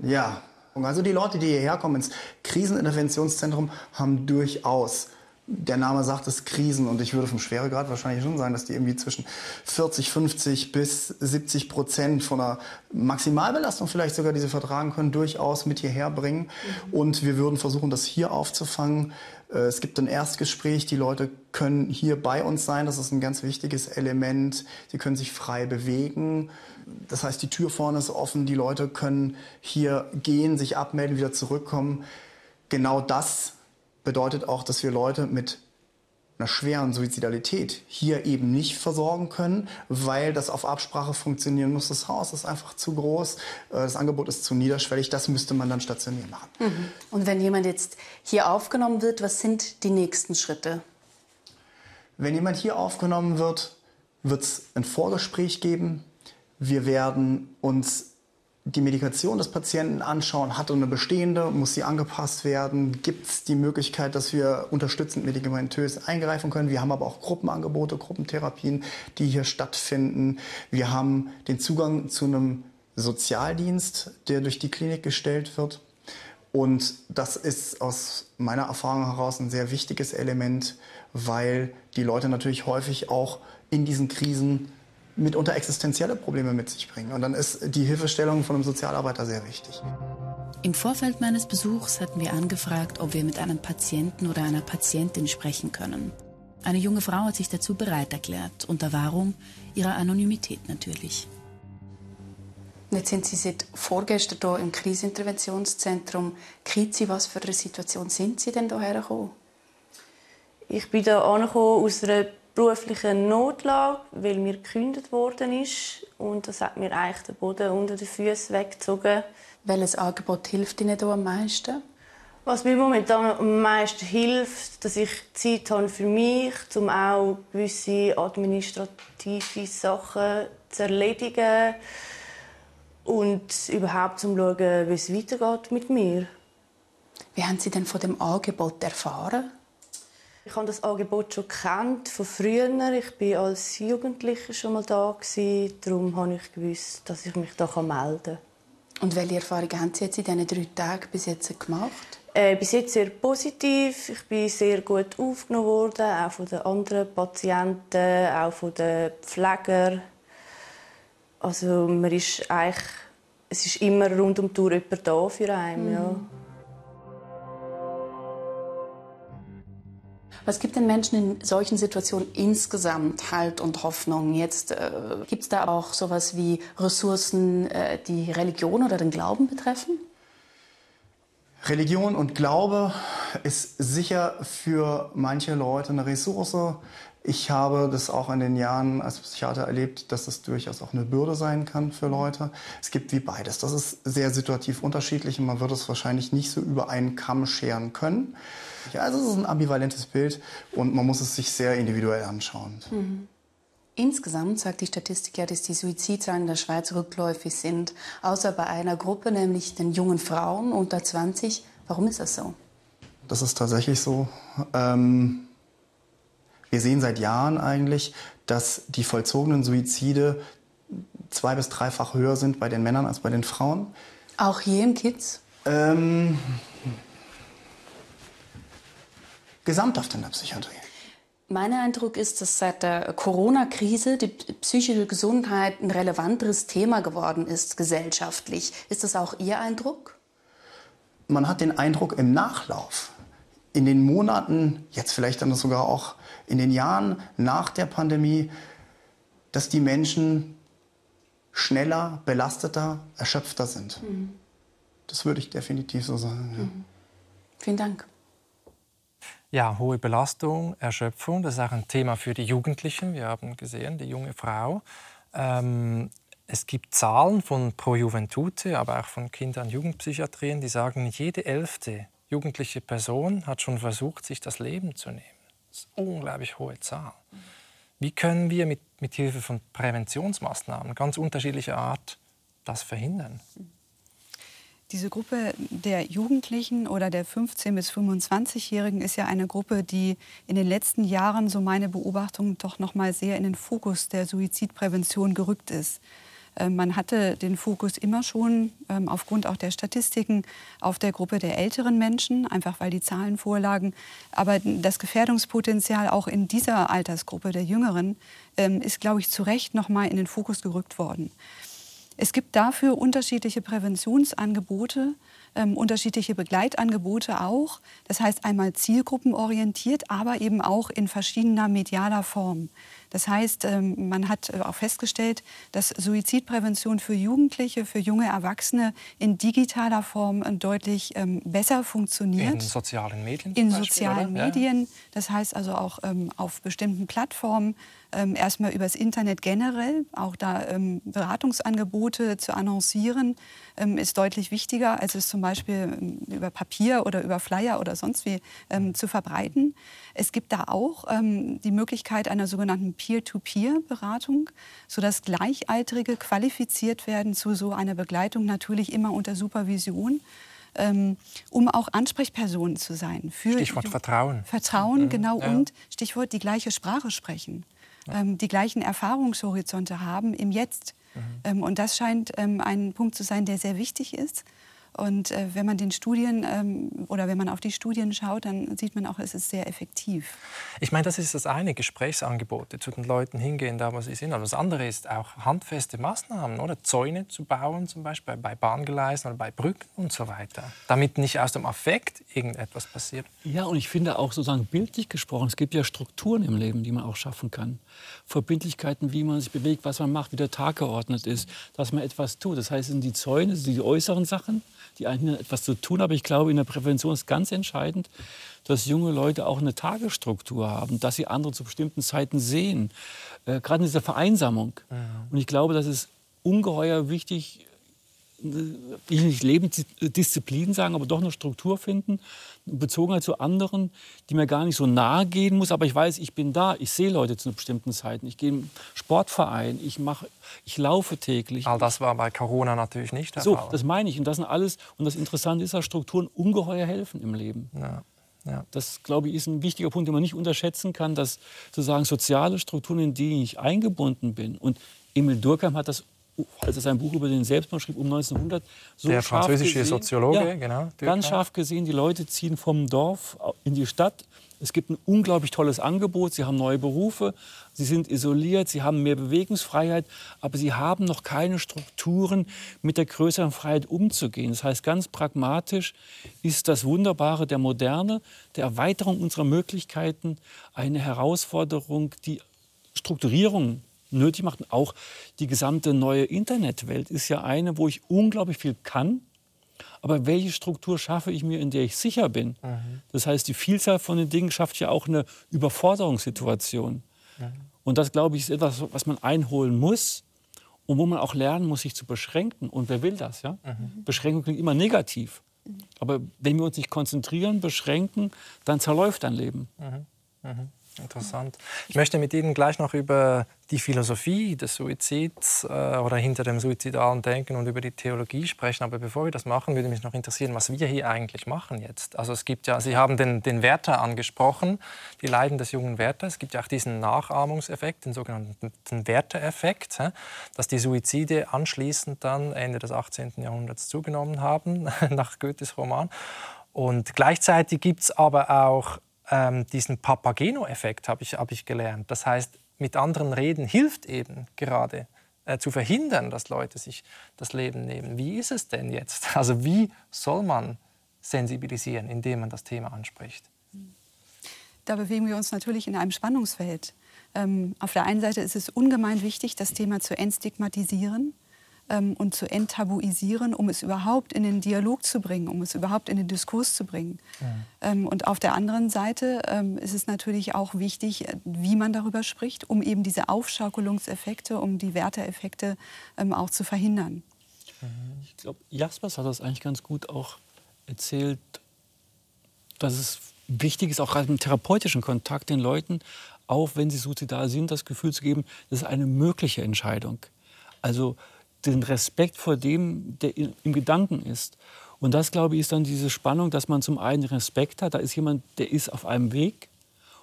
Ja, also die Leute, die hierher kommen ins Kriseninterventionszentrum, haben durchaus der Name sagt es Krisen und ich würde vom Schweregrad wahrscheinlich schon sagen, dass die irgendwie zwischen 40, 50 bis 70 Prozent von einer Maximalbelastung vielleicht sogar, die sie vertragen können, durchaus mit hierher bringen. Mhm. Und wir würden versuchen, das hier aufzufangen. Äh, es gibt ein Erstgespräch, die Leute können hier bei uns sein, das ist ein ganz wichtiges Element. Sie können sich frei bewegen. Das heißt, die Tür vorne ist offen, die Leute können hier gehen, sich abmelden, wieder zurückkommen. Genau das bedeutet auch, dass wir Leute mit einer schweren Suizidalität hier eben nicht versorgen können, weil das auf Absprache funktionieren muss. Das Haus ist einfach zu groß, äh, das Angebot ist zu niederschwellig, das müsste man dann stationär machen. Mhm. Und wenn jemand jetzt hier aufgenommen wird, was sind die nächsten Schritte? Wenn jemand hier aufgenommen wird, wird es ein Vorgespräch geben. Wir werden uns die Medikation des Patienten anschauen. Hat er eine bestehende? Muss sie angepasst werden? Gibt es die Möglichkeit, dass wir unterstützend medikamentös eingreifen können? Wir haben aber auch Gruppenangebote, Gruppentherapien, die hier stattfinden. Wir haben den Zugang zu einem Sozialdienst, der durch die Klinik gestellt wird. Und das ist aus meiner Erfahrung heraus ein sehr wichtiges Element, weil die Leute natürlich häufig auch in diesen Krisen mitunter existenzielle Probleme mit sich bringen. Und dann ist die Hilfestellung von einem Sozialarbeiter sehr wichtig. Im Vorfeld meines Besuchs hatten wir angefragt, ob wir mit einem Patienten oder einer Patientin sprechen können. Eine junge Frau hat sich dazu bereit erklärt, unter Wahrung ihrer Anonymität natürlich. Jetzt sind Sie seit vorgestern hier im Kriseninterventionszentrum Kizi. Was für eine Situation sind Sie denn hierher gekommen? Ich bin hier angekommen aus einer beruflichen Notlage, weil mir gekündigt worden ist. Und das hat mir eigentlich den Boden unter den Füßen weggezogen. Welches Angebot hilft Ihnen da am meisten? Was mir momentan am meisten hilft, dass ich Zeit habe für mich, um auch gewisse administrative Sachen zu erledigen und überhaupt zu schauen, wie es weitergeht mit mir. Wie haben Sie denn von dem Angebot erfahren? Ich habe das Angebot schon kennt von früher. Ich war als Jugendliche schon mal da gewesen. Darum habe ich gewusst, dass ich mich da melden kann. Und welche Erfahrungen haben Sie jetzt in diesen drei Tagen bis jetzt gemacht? Äh, bis jetzt sehr positiv. Ich bin sehr gut aufgenommen worden, auch von den anderen Patienten, auch von den Pflegern. Also man ist eigentlich, es ist immer rund um die Tour jemand da für einen. Ja. Was gibt den Menschen in solchen Situationen insgesamt Halt und Hoffnung? Jetzt äh, gibt es da auch sowas wie Ressourcen, äh, die Religion oder den Glauben betreffen? Religion und Glaube ist sicher für manche Leute eine Ressource. Ich habe das auch in den Jahren als Psychiater erlebt, dass es durchaus auch eine Bürde sein kann für Leute. Es gibt wie beides. Das ist sehr situativ unterschiedlich und man wird es wahrscheinlich nicht so über einen Kamm scheren können. Ja, also es ist ein ambivalentes Bild und man muss es sich sehr individuell anschauen. Mhm. Insgesamt sagt die Statistik ja, dass die Suizidzahlen in der Schweiz rückläufig sind, außer bei einer Gruppe, nämlich den jungen Frauen unter 20. Warum ist das so? Das ist tatsächlich so. Ähm, wir sehen seit Jahren eigentlich, dass die vollzogenen Suizide zwei- bis dreifach höher sind bei den Männern als bei den Frauen. Auch hier im Kids? Ähm, gesamthaft in der Psychiatrie. Mein Eindruck ist, dass seit der Corona-Krise die psychische Gesundheit ein relevanteres Thema geworden ist gesellschaftlich. Ist das auch Ihr Eindruck? Man hat den Eindruck im Nachlauf, in den Monaten, jetzt vielleicht dann sogar auch in den Jahren nach der Pandemie, dass die Menschen schneller, belasteter, erschöpfter sind. Mhm. Das würde ich definitiv so sagen. Ja. Mhm. Vielen Dank. Ja, hohe Belastung, Erschöpfung, das ist auch ein Thema für die Jugendlichen. Wir haben gesehen, die junge Frau. Ähm, es gibt Zahlen von Pro Juventute, aber auch von Kinder- und Jugendpsychiatrien, die sagen, jede elfte jugendliche Person hat schon versucht, sich das Leben zu nehmen. Ist eine unglaublich hohe Zahl. Wie können wir mit, mit Hilfe von Präventionsmaßnahmen ganz unterschiedlicher Art das verhindern? Diese Gruppe der Jugendlichen oder der 15- bis 25-Jährigen ist ja eine Gruppe, die in den letzten Jahren, so meine Beobachtung, doch noch mal sehr in den Fokus der Suizidprävention gerückt ist. Ähm, man hatte den Fokus immer schon ähm, aufgrund auch der Statistiken auf der Gruppe der älteren Menschen, einfach weil die Zahlen vorlagen. Aber das Gefährdungspotenzial auch in dieser Altersgruppe der Jüngeren ähm, ist, glaube ich, zu Recht noch mal in den Fokus gerückt worden. Es gibt dafür unterschiedliche Präventionsangebote, ähm, unterschiedliche Begleitangebote auch. Das heißt einmal zielgruppenorientiert, aber eben auch in verschiedener medialer Form. Das heißt, ähm, man hat äh, auch festgestellt, dass Suizidprävention für Jugendliche, für junge Erwachsene in digitaler Form äh, deutlich ähm, besser funktioniert. In sozialen Medien? In Beispiel, sozialen oder? Medien. Das heißt also auch ähm, auf bestimmten Plattformen. erstmal übers Internet generell, auch da Beratungsangebote zu annoncieren, ist deutlich wichtiger, als es zum Beispiel über Papier oder über Flyer oder sonst wie zu verbreiten. Es gibt da auch die Möglichkeit einer sogenannten Peer-to-Peer-Beratung, sodass Gleichaltrige qualifiziert werden zu so einer Begleitung, natürlich immer unter Supervision. Ähm, um auch Ansprechpersonen zu sein. Stichwort Vertrauen. Vertrauen, mhm. genau. Ja. Und Stichwort die gleiche Sprache sprechen, ja. ähm, die gleichen Erfahrungshorizonte haben im Jetzt. Mhm. Ähm, und das scheint ähm, ein Punkt zu sein, der sehr wichtig ist. Und äh, wenn man den Studien ähm, oder wenn man auf die Studien schaut, dann sieht man auch, es ist sehr effektiv. Ich meine, das ist das eine, Gesprächsangebote zu den Leuten hingehen, da wo sie sind. Aber das andere ist auch handfeste Maßnahmen, oder Zäune zu bauen, zum Beispiel bei Bahngleisen oder bei Brücken und so weiter, damit nicht aus dem Affekt irgendetwas passiert. Ja, und ich finde auch sozusagen bildlich gesprochen, es gibt ja Strukturen im Leben, die man auch schaffen kann. Verbindlichkeiten, wie man sich bewegt, was man macht, wie der Tag geordnet ist, dass man etwas tut. Das heißt, es sind die Zäune, die äußeren Sachen, die einen etwas zu tun. Aber ich glaube, in der Prävention ist ganz entscheidend, dass junge Leute auch eine Tagesstruktur haben, dass sie andere zu bestimmten Zeiten sehen, äh, gerade in dieser Vereinsamung. Ja. Und ich glaube, das ist ungeheuer wichtig, ich nicht Lebensdisziplin sagen, aber doch eine Struktur finden, bezogen zu anderen, die mir gar nicht so nahe gehen muss, aber ich weiß, ich bin da, ich sehe Leute zu bestimmten Zeiten, ich gehe im Sportverein, ich mache, ich laufe täglich. All das war bei Corona natürlich nicht der so, Fall. So, das meine ich und das sind alles und das Interessante ist, dass Strukturen ungeheuer helfen im Leben. Ja. Ja. Das, glaube ich, ist ein wichtiger Punkt, den man nicht unterschätzen kann, dass sozusagen soziale Strukturen, in die ich eingebunden bin. Und Emil Durkheim hat das als er sein Buch über den Selbstmord schrieb um 1900, so der französische gesehen, Soziologe, ja, genau. Ganz scharf gesehen, die Leute ziehen vom Dorf in die Stadt. Es gibt ein unglaublich tolles Angebot. Sie haben neue Berufe, sie sind isoliert, sie haben mehr Bewegungsfreiheit, aber sie haben noch keine Strukturen, mit der größeren Freiheit umzugehen. Das heißt, ganz pragmatisch ist das Wunderbare der Moderne, der Erweiterung unserer Möglichkeiten, eine Herausforderung, die Strukturierung nötig macht. Und auch die gesamte neue Internetwelt ist ja eine, wo ich unglaublich viel kann. Aber welche Struktur schaffe ich mir, in der ich sicher bin? Mhm. Das heißt, die Vielzahl von den Dingen schafft ja auch eine Überforderungssituation. Mhm. Und das, glaube ich, ist etwas, was man einholen muss und wo man auch lernen muss, sich zu beschränken. Und wer will das? Ja? Mhm. Beschränkung klingt immer negativ. Mhm. Aber wenn wir uns nicht konzentrieren, beschränken, dann zerläuft dein Leben. Mhm. Mhm. Interessant. Ich möchte mit Ihnen gleich noch über die Philosophie des Suizids äh, oder hinter dem suizidalen Denken und über die Theologie sprechen. Aber bevor wir das machen, würde mich noch interessieren, was wir hier eigentlich machen jetzt. Also es gibt ja, Sie haben den, den Werther angesprochen, die Leiden des jungen Werther. Es gibt ja auch diesen Nachahmungseffekt, den sogenannten Werther-Effekt, dass die Suizide anschließend dann Ende des 18. Jahrhunderts zugenommen haben, nach Goethes Roman. Und gleichzeitig gibt es aber auch ähm, diesen Papageno-Effekt, habe ich, hab ich gelernt. Das heißt, mit anderen reden hilft eben gerade äh, zu verhindern, dass Leute sich das Leben nehmen. Wie ist es denn jetzt? Also wie soll man sensibilisieren, indem man das Thema anspricht? Da bewegen wir uns natürlich in einem Spannungsfeld. Ähm, auf der einen Seite ist es ungemein wichtig, das Thema zu entstigmatisieren ähm, und zu enttabuisieren, um es überhaupt in den Dialog zu bringen, um es überhaupt in den Diskurs zu bringen. Ja. Ähm, und auf der anderen Seite ähm, ist es natürlich auch wichtig, äh, wie man darüber spricht, um eben diese Aufschaukelungseffekte, um die Werteeffekte ähm, auch zu verhindern. Ich glaube, Jaspers hat das eigentlich ganz gut auch erzählt, dass es wichtig ist, auch gerade im therapeutischen Kontakt den Leuten, auch wenn sie suizidal sind, das Gefühl zu geben, das ist eine mögliche Entscheidung. Also den Respekt vor dem, der im Gedanken ist. Und das, glaube ich, ist dann diese Spannung, dass man zum einen Respekt hat, da ist jemand, der ist auf einem Weg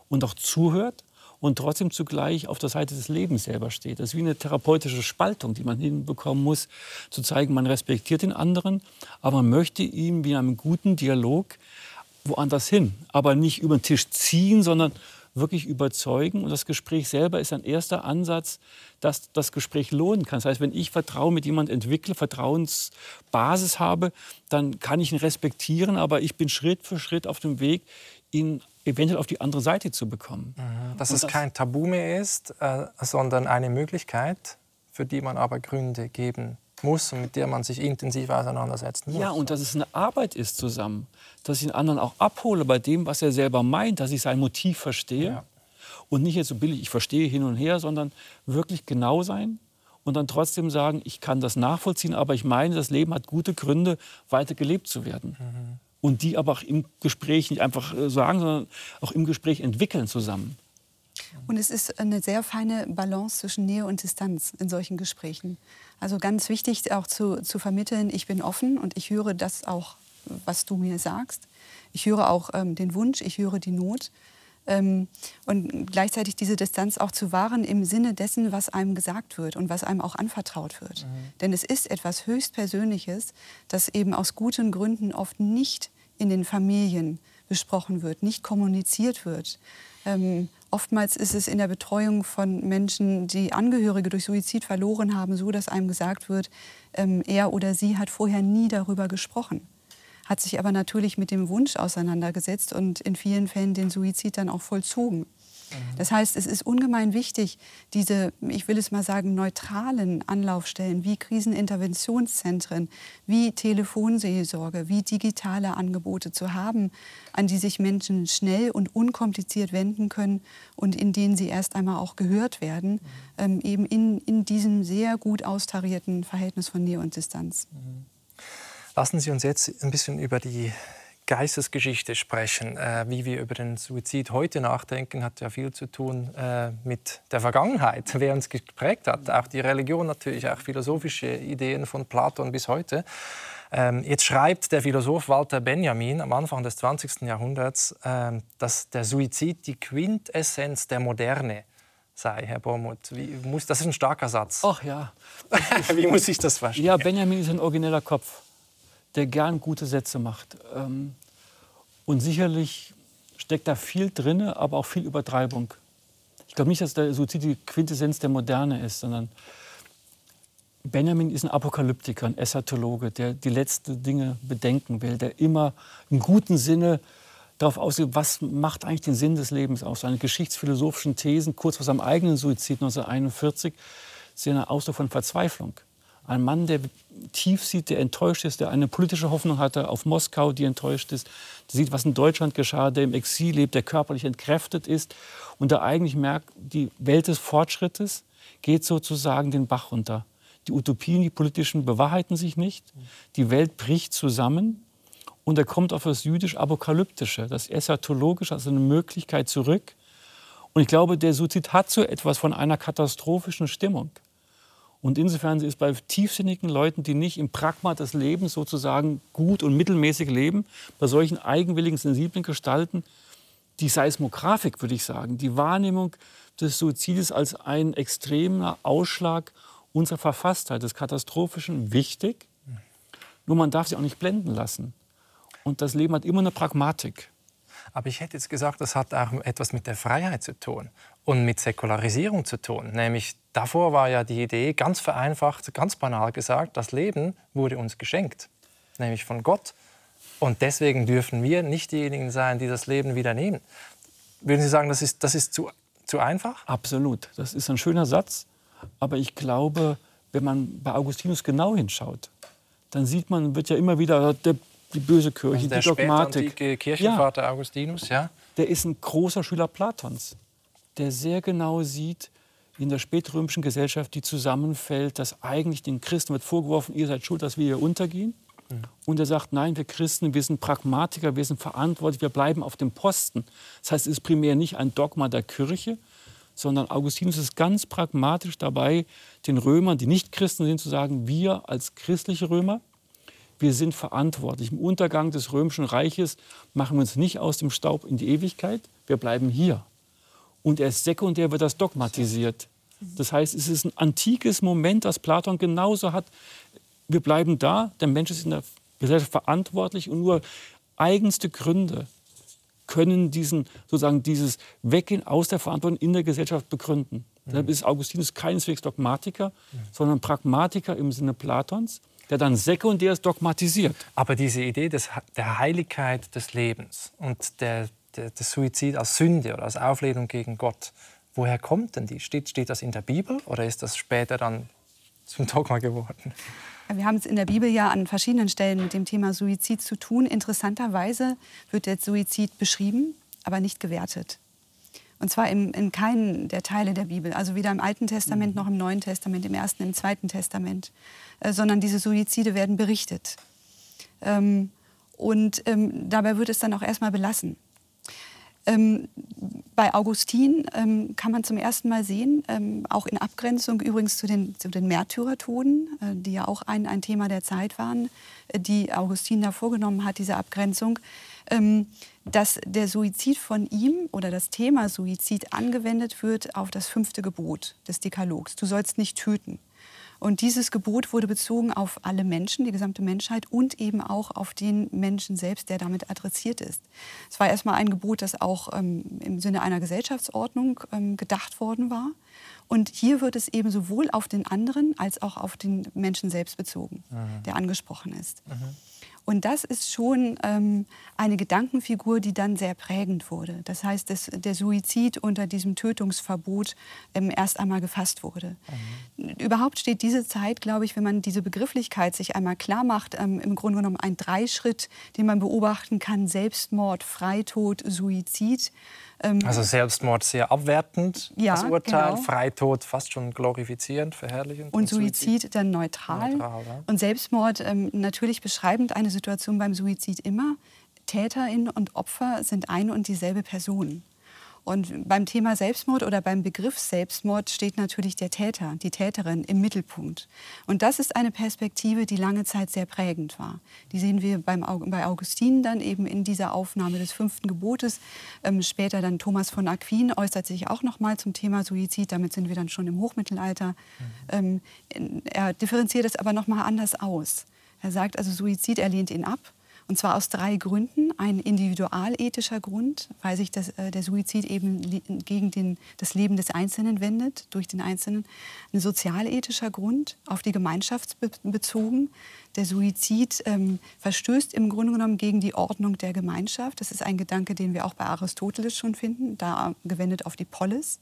und auch zuhört und trotzdem zugleich auf der Seite des Lebens selber steht. Das ist wie eine therapeutische Spaltung, die man hinbekommen muss, zu zeigen, man respektiert den anderen, aber man möchte ihm wie in einem guten Dialog woanders hin. Aber nicht über den Tisch ziehen, sondern wirklich überzeugen. Und das Gespräch selber ist ein erster Ansatz, dass das Gespräch lohnen kann. Das heißt, wenn ich Vertrauen mit jemandem entwickle, Vertrauensbasis habe, dann kann ich ihn respektieren, aber ich bin Schritt für Schritt auf dem Weg, ihn eventuell auf die andere Seite zu bekommen. Mhm. Dass es das kein Tabu mehr ist, äh, sondern eine Möglichkeit, für die man aber Gründe geben muss und mit der man sich intensiv auseinandersetzen muss. Ja, und dass es eine Arbeit ist zusammen. Dass ich den anderen auch abhole bei dem, was er selber meint, dass ich sein Motiv verstehe. Ja. Und nicht jetzt so billig, ich verstehe hin und her, sondern wirklich genau sein und dann trotzdem sagen, ich kann das nachvollziehen, aber ich meine, das Leben hat gute Gründe, weiter gelebt zu werden. Mhm. Und die aber auch im Gespräch nicht einfach äh, sagen, sondern auch im Gespräch entwickeln zusammen. Und es ist eine sehr feine Balance zwischen Nähe und Distanz in solchen Gesprächen. Also ganz wichtig auch zu, zu vermitteln, ich bin offen und ich höre das auch, was du mir sagst. Ich höre auch ähm, den Wunsch, ich höre die Not. Ähm, und gleichzeitig diese Distanz auch zu wahren im Sinne dessen, was einem gesagt wird und was einem auch anvertraut wird. Mhm. Denn es ist etwas höchst Persönliches, das eben aus guten Gründen oft nicht in den Familien besprochen wird, nicht kommuniziert wird. Ähm, Oftmals ist es in der Betreuung von Menschen, die Angehörige durch Suizid verloren haben, so, dass einem gesagt wird, ähm, er oder sie hat vorher nie darüber gesprochen, hat sich aber natürlich mit dem Wunsch auseinandergesetzt und in vielen Fällen den Suizid dann auch vollzogen. Mhm. Das heißt, es ist ungemein wichtig, diese, ich will es mal sagen, neutralen Anlaufstellen wie Kriseninterventionszentren, wie Telefonseelsorge, wie digitale Angebote zu haben, an die sich Menschen schnell und unkompliziert wenden können und in denen sie erst einmal auch gehört werden, mhm. ähm, eben in, in diesem sehr gut austarierten Verhältnis von Nähe und Distanz. Mhm. Lassen Sie uns jetzt ein bisschen über die Geistesgeschichte sprechen. Äh, wie wir über den Suizid heute nachdenken, hat ja viel zu tun äh, mit der Vergangenheit, wer uns geprägt hat. Auch die Religion natürlich, auch philosophische Ideen von Platon bis heute. Ähm, jetzt schreibt der Philosoph Walter Benjamin am Anfang des 20. Jahrhunderts, äh, dass der Suizid die Quintessenz der Moderne sei, Herr Bormuth? Wie muss, das ist ein starker Satz. Ach ja. Wie muss ich das verstehen? Ja, Benjamin ist ein origineller Kopf, der gern gute Sätze macht. Ähm, und sicherlich steckt da viel drin, aber auch viel Übertreibung. Ich glaube nicht, dass der Suizid die Quintessenz der Moderne ist, sondern Benjamin ist ein Apokalyptiker, ein Eschatologe, der die letzten Dinge bedenken will, der immer im guten Sinne darauf aussieht, was macht eigentlich den Sinn des Lebens aus. Seine geschichtsphilosophischen Thesen, kurz vor seinem eigenen Suizid 1941, sind ein Ausdruck von Verzweiflung. Ein Mann, der tief sieht, der enttäuscht ist, der eine politische Hoffnung hatte auf Moskau, die enttäuscht ist, der sieht, was in Deutschland geschah, der im Exil lebt, der körperlich entkräftet ist und der eigentlich merkt, die Welt des Fortschrittes geht sozusagen den Bach runter. Die Utopien, die politischen bewahrheiten sich nicht. Die Welt bricht zusammen. Und er kommt auf das jüdisch-apokalyptische, das eschatologische, also eine Möglichkeit zurück. Und ich glaube, der Suizid hat so etwas von einer katastrophischen Stimmung. Und insofern ist bei tiefsinnigen Leuten, die nicht im Pragma des Lebens sozusagen gut und mittelmäßig leben, bei solchen eigenwilligen, sensiblen Gestalten, die Seismografik, würde ich sagen, die Wahrnehmung des Suizides als ein extremer Ausschlag unserer Verfasstheit, des Katastrophischen, wichtig. Nur man darf sie auch nicht blenden lassen. Und das Leben hat immer eine Pragmatik. Aber ich hätte jetzt gesagt, das hat auch etwas mit der Freiheit zu tun und mit Säkularisierung zu tun. Nämlich davor war ja die Idee, ganz vereinfacht, ganz banal gesagt, das Leben wurde uns geschenkt, nämlich von Gott. Und deswegen dürfen wir nicht diejenigen sein, die das Leben wieder nehmen. Würden Sie sagen, das ist, das ist zu, zu einfach? Absolut. Das ist ein schöner Satz. Aber ich glaube, wenn man bei Augustinus genau hinschaut, dann sieht man, wird ja immer wieder der, die böse Kirche, also der die Dogmatik. Der Kirchenvater ja, Augustinus, ja. Der ist ein großer Schüler Platons, der sehr genau sieht, in der spätrömischen Gesellschaft, die zusammenfällt, dass eigentlich den Christen wird vorgeworfen, ihr seid schuld, dass wir hier untergehen. Mhm. Und er sagt, nein, wir Christen, wir sind Pragmatiker, wir sind verantwortlich, wir bleiben auf dem Posten. Das heißt, es ist primär nicht ein Dogma der Kirche, sondern Augustinus ist ganz pragmatisch dabei, den Römern, die nicht Christen sind, zu sagen, wir als christliche Römer, wir sind verantwortlich. Im Untergang des römischen Reiches machen wir uns nicht aus dem Staub in die Ewigkeit, wir bleiben hier. Und erst sekundär wird das dogmatisiert. Das heißt, es ist ein antikes Moment, das Platon genauso hat. Wir bleiben da, der Mensch ist in der Gesellschaft verantwortlich und nur eigenste Gründe können diesen, sozusagen dieses Weggehen aus der Verantwortung in der Gesellschaft begründen. Mhm. Deshalb ist Augustinus keineswegs Dogmatiker, mhm. sondern Pragmatiker im Sinne Platons, der dann sekundär dogmatisiert. Aber diese Idee des, der Heiligkeit des Lebens und der, der, des Suizid als Sünde oder als Auflehnung gegen Gott, woher kommt denn die? Steht, steht das in der Bibel oder ist das später dann zum Dogma geworden? Wir haben es in der Bibel ja an verschiedenen Stellen mit dem Thema Suizid zu tun. Interessanterweise wird der Suizid beschrieben, aber nicht gewertet. Und zwar in, in keinen der Teile der Bibel, also weder im Alten Testament noch im Neuen Testament, im Ersten, im Zweiten Testament, äh, sondern diese Suizide werden berichtet. Ähm, und ähm, dabei wird es dann auch erstmal belassen. Ähm, bei Augustin ähm, kann man zum ersten Mal sehen, ähm, auch in Abgrenzung übrigens zu den, zu den Märtyrertoden, äh, die ja auch ein, ein Thema der Zeit waren, äh, die Augustin da vorgenommen hat, diese Abgrenzung, ähm, dass der Suizid von ihm oder das Thema Suizid angewendet wird auf das fünfte Gebot des Dekalogs. Du sollst nicht töten. Und dieses Gebot wurde bezogen auf alle Menschen, die gesamte Menschheit und eben auch auf den Menschen selbst, der damit adressiert ist. Es war erstmal ein Gebot, das auch ähm, im Sinne einer Gesellschaftsordnung ähm, gedacht worden war. Und hier wird es eben sowohl auf den anderen als auch auf den Menschen selbst bezogen, mhm. der angesprochen ist. Mhm. Und das ist schon ähm, eine Gedankenfigur, die dann sehr prägend wurde. Das heißt, dass der Suizid unter diesem Tötungsverbot ähm, erst einmal gefasst wurde. Mhm. Überhaupt steht diese Zeit, glaube ich, wenn man diese Begrifflichkeit sich einmal klar macht, ähm, im Grunde genommen ein Dreischritt, den man beobachten kann. Selbstmord, Freitod, Suizid. Ähm, also Selbstmord sehr abwertend, ja, das Urteil, genau. Freitod fast schon glorifizierend, verherrlichend. Und, und Suizid, Suizid, dann neutral. neutral ja. Und Selbstmord ähm, natürlich beschreibend eine Situation beim Suizid immer. Täterin und Opfer sind eine und dieselbe Person. Und beim Thema Selbstmord oder beim Begriff Selbstmord steht natürlich der Täter, die Täterin im Mittelpunkt. Und das ist eine Perspektive, die lange Zeit sehr prägend war. Die sehen wir beim, bei Augustin dann eben in dieser Aufnahme des fünften Gebotes. Ähm, später dann Thomas von Aquin äußert sich auch noch mal zum Thema Suizid. Damit sind wir dann schon im Hochmittelalter. Ähm, er differenziert es aber noch mal anders aus. Er sagt also, Suizid, er lehnt ihn ab. Und zwar aus drei Gründen. Ein individualethischer Grund, weil sich das, äh, der Suizid eben gegen den, das Leben des Einzelnen wendet, durch den Einzelnen. Ein sozialethischer Grund, auf die Gemeinschaft bezogen. Der Suizid ähm, verstößt im Grunde genommen gegen die Ordnung der Gemeinschaft. Das ist ein Gedanke, den wir auch bei Aristoteles schon finden, da gewendet auf die Polis.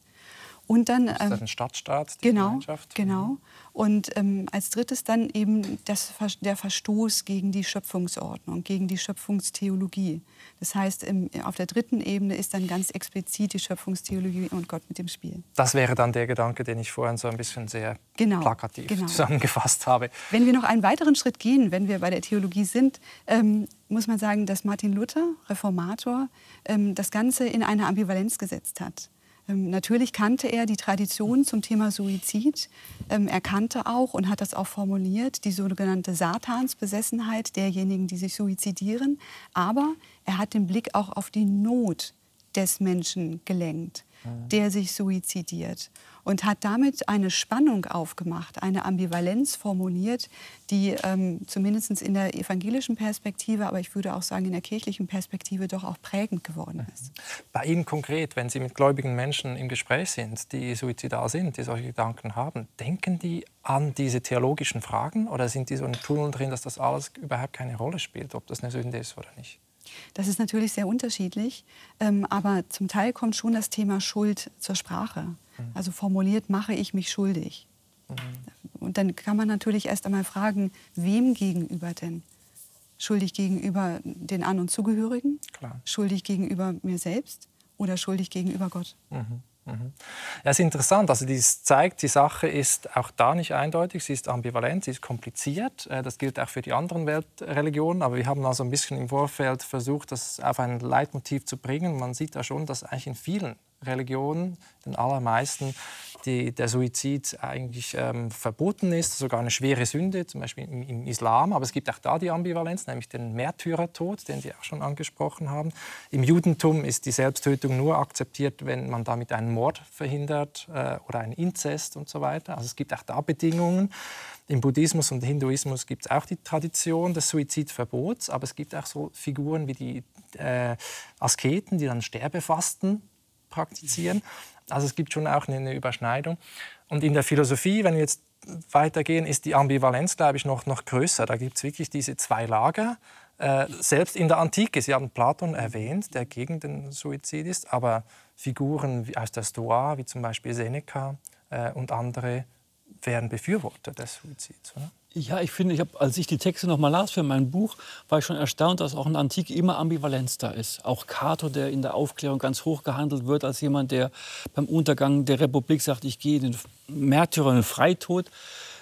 Und dann ist das ähm, ein Stadtstaat, die genau, Gemeinschaft? Genau. Und ähm, als drittes dann eben das, der Verstoß gegen die Schöpfungsordnung, gegen die Schöpfungstheologie. Das heißt, im, auf der dritten Ebene ist dann ganz explizit die Schöpfungstheologie und Gott mit dem Spiel. Das wäre dann der Gedanke, den ich vorhin so ein bisschen sehr genau, plakativ genau. zusammengefasst habe. Wenn wir noch einen weiteren Schritt gehen, wenn wir bei der Theologie sind, ähm, muss man sagen, dass Martin Luther, Reformator, ähm, das Ganze in eine Ambivalenz gesetzt hat. Ähm, natürlich kannte er die Tradition zum Thema Suizid. Ähm, er kannte auch und hat das auch formuliert, die sogenannte Satansbesessenheit derjenigen, die sich suizidieren. Aber er hat den Blick auch auf die Not des Menschen gelenkt, der sich suizidiert und hat damit eine Spannung aufgemacht, eine Ambivalenz formuliert, die ähm, zumindest in der evangelischen Perspektive, aber ich würde auch sagen in der kirchlichen Perspektive doch auch prägend geworden ist. Bei Ihnen konkret, wenn Sie mit gläubigen Menschen im Gespräch sind, die suizidal sind, die solche Gedanken haben, denken die an diese theologischen Fragen oder sind die so in Tunnel drin, dass das alles überhaupt keine Rolle spielt, ob das eine Sünde ist oder nicht? Das ist natürlich sehr unterschiedlich, ähm, aber zum Teil kommt schon das Thema Schuld zur Sprache. Mhm. Also formuliert mache ich mich schuldig. Mhm. Und dann kann man natürlich erst einmal fragen, wem gegenüber denn? Schuldig gegenüber den An- und Zugehörigen? Klar. Schuldig gegenüber mir selbst? Oder schuldig gegenüber Gott? Mhm. Mhm. Ja, es ist interessant. Also dies zeigt, die Sache ist auch da nicht eindeutig. Sie ist ambivalent, sie ist kompliziert. Äh, das gilt auch für die anderen Weltreligionen. Aber wir haben also ein bisschen im Vorfeld versucht, das auf ein Leitmotiv zu bringen. Man sieht da schon, dass eigentlich in vielen Religionen, den allermeisten, die, der Suizid eigentlich ähm, verboten ist, sogar eine schwere Sünde, zum Beispiel im, im, Islam. Aber es gibt auch da die Ambivalenz, nämlich den Märtyrertod, den Sie auch schon angesprochen haben. Im Judentum ist die Selbsttötung nur akzeptiert, wenn man damit einen Mord verhindert äh, oder einen Inzest und so weiter. Also es gibt auch da Bedingungen. Im Buddhismus und Hinduismus gibt es auch die Tradition des Suizidverbots, aber es gibt auch so Figuren wie die äh, Asketen, die dann Sterbefasten praktizieren. Also es gibt schon auch eine Überschneidung. Und in der Philosophie, wenn wir jetzt weitergehen, ist die Ambivalenz, glaube ich, noch, noch größer. Da gibt es wirklich diese zwei Lager. Äh, selbst in der Antike, Sie haben Platon erwähnt, der gegen den Suizid ist, aber Figuren aus der Stoa, wie zum Beispiel Seneca äh, und andere, wären Befürworter des Suizids. Oder? Ja, ich finde, ich hab, als ich die Texte noch mal las für mein Buch, war ich schon erstaunt, dass auch in der Antike immer Ambivalenz da ist. Auch Cato, der in der Aufklärung ganz hoch gehandelt wird als jemand, der beim Untergang der Republik sagt, ich gehe den Märtyrer, in den Freitod.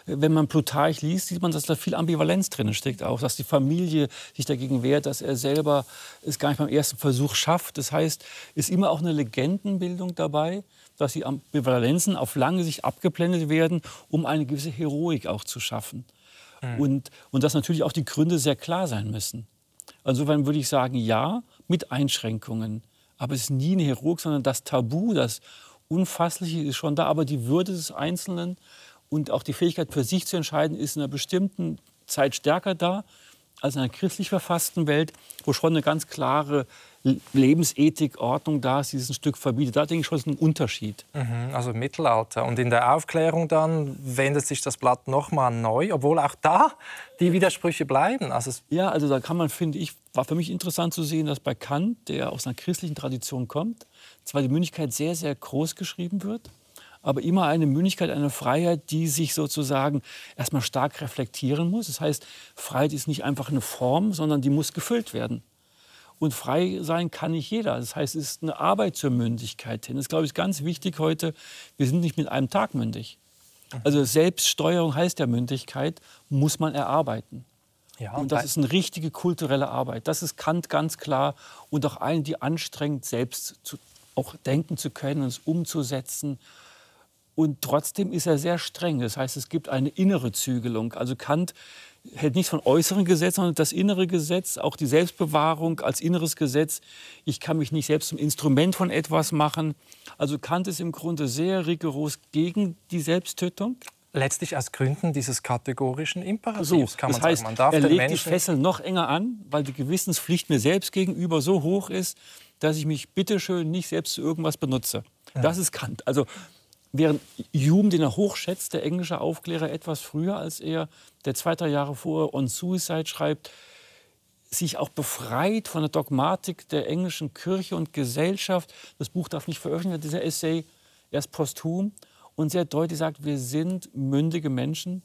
Wenn man Plutarch liest, sieht man, dass da viel Ambivalenz drin steckt, auch dass die Familie sich dagegen wehrt, dass er selber es gar nicht beim ersten Versuch schafft. Das heißt, ist immer auch eine Legendenbildung dabei dass die Ambivalenzen auf lange Sicht abgeblendet werden, um eine gewisse Heroik auch zu schaffen. Mhm. Und, und dass natürlich auch die Gründe sehr klar sein müssen. Insofern würde ich sagen, ja, mit Einschränkungen. Aber es ist nie eine Heroik, sondern das Tabu, das Unfassliche ist schon da. Aber die Würde des Einzelnen und auch die Fähigkeit für sich zu entscheiden, ist in einer bestimmten Zeit stärker da als in einer christlich verfassten Welt, wo schon eine ganz klare Lebensethik, Ordnung da ist, dieses Stück verbietet. Da denke ich schon, ist ein Unterschied. Mhm, also Mittelalter. Und in der Aufklärung dann wendet sich das Blatt noch mal neu, obwohl auch da die Widersprüche bleiben. Also ja, also da kann man, finde ich, war für mich interessant zu sehen, dass bei Kant, der aus einer christlichen Tradition kommt, zwar die Mündigkeit sehr, sehr groß geschrieben wird, aber immer eine Mündigkeit, eine Freiheit, die sich sozusagen erstmal stark reflektieren muss. Das heißt, Freiheit ist nicht einfach eine Form, sondern die muss gefüllt werden. Und frei sein kann nicht jeder. Das heißt, es ist eine Arbeit zur Mündigkeit hin. Das glaube ich ist ganz wichtig heute. Wir sind nicht mit einem Tag mündig. Also Selbststeuerung heißt ja Mündigkeit, muss man erarbeiten. Ja, und das ist eine richtige kulturelle Arbeit. Das ist Kant ganz klar und auch eine, die anstrengt, selbst zu auch denken zu können und es umzusetzen. Und trotzdem ist er sehr streng. Das heißt, es gibt eine innere Zügelung. Also Kant hält nichts von äußeren Gesetzen, sondern das innere Gesetz, auch die Selbstbewahrung als inneres Gesetz. Ich kann mich nicht selbst zum Instrument von etwas machen. Also Kant ist im Grunde sehr rigoros gegen die Selbsttötung. Letztlich aus Gründen dieses kategorischen Imperativs So, kann man das heißt, sagen. Man darf er legt die Fesseln noch enger an, weil die Gewissenspflicht mir selbst gegenüber so hoch ist, dass ich mich bitteschön nicht selbst zu irgendwas benutze. Das ist Kant. Also während Hume, den er hochschätzt, der englische Aufklärer, etwas früher als er, der zwei, drei Jahre vorher On Suicide schreibt, sich auch befreit von der Dogmatik der englischen Kirche und Gesellschaft. Das Buch darf nicht veröffentlicht werden, dieser Essay, erst posthum. Und sehr deutlich sagt, wir sind mündige Menschen,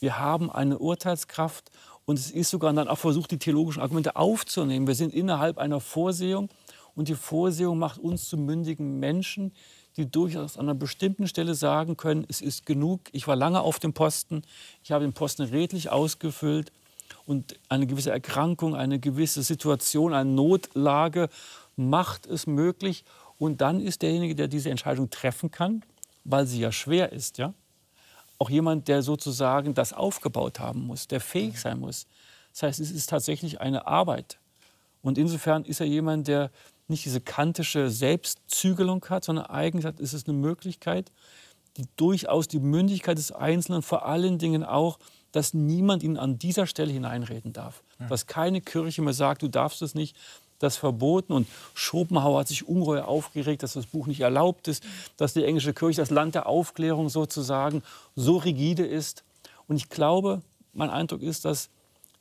wir haben eine Urteilskraft und es ist sogar dann auch versucht, die theologischen Argumente aufzunehmen. Wir sind innerhalb einer Vorsehung und die Vorsehung macht uns zu mündigen Menschen, die durchaus an einer bestimmten Stelle sagen können, es ist genug, ich war lange auf dem Posten, ich habe den Posten redlich ausgefüllt und eine gewisse Erkrankung, eine gewisse Situation, eine Notlage macht es möglich. Und dann ist derjenige, der diese Entscheidung treffen kann, weil sie ja schwer ist, ja, auch jemand, der sozusagen das aufgebaut haben muss, der fähig sein muss. Das heißt, es ist tatsächlich eine Arbeit. Und insofern ist er jemand, der nicht diese kantische Selbstzügelung hat, sondern eigentlich ist es eine Möglichkeit, die durchaus die Mündigkeit des Einzelnen, vor allen Dingen auch, dass niemand ihn an dieser Stelle hineinreden darf. Dass keine Kirche mehr sagt, du darfst es nicht, das verboten. Und Schopenhauer hat sich ungeheuer aufgeregt, dass das Buch nicht erlaubt ist, dass die englische Kirche, das Land der Aufklärung sozusagen, so rigide ist. Und ich glaube, mein Eindruck ist, dass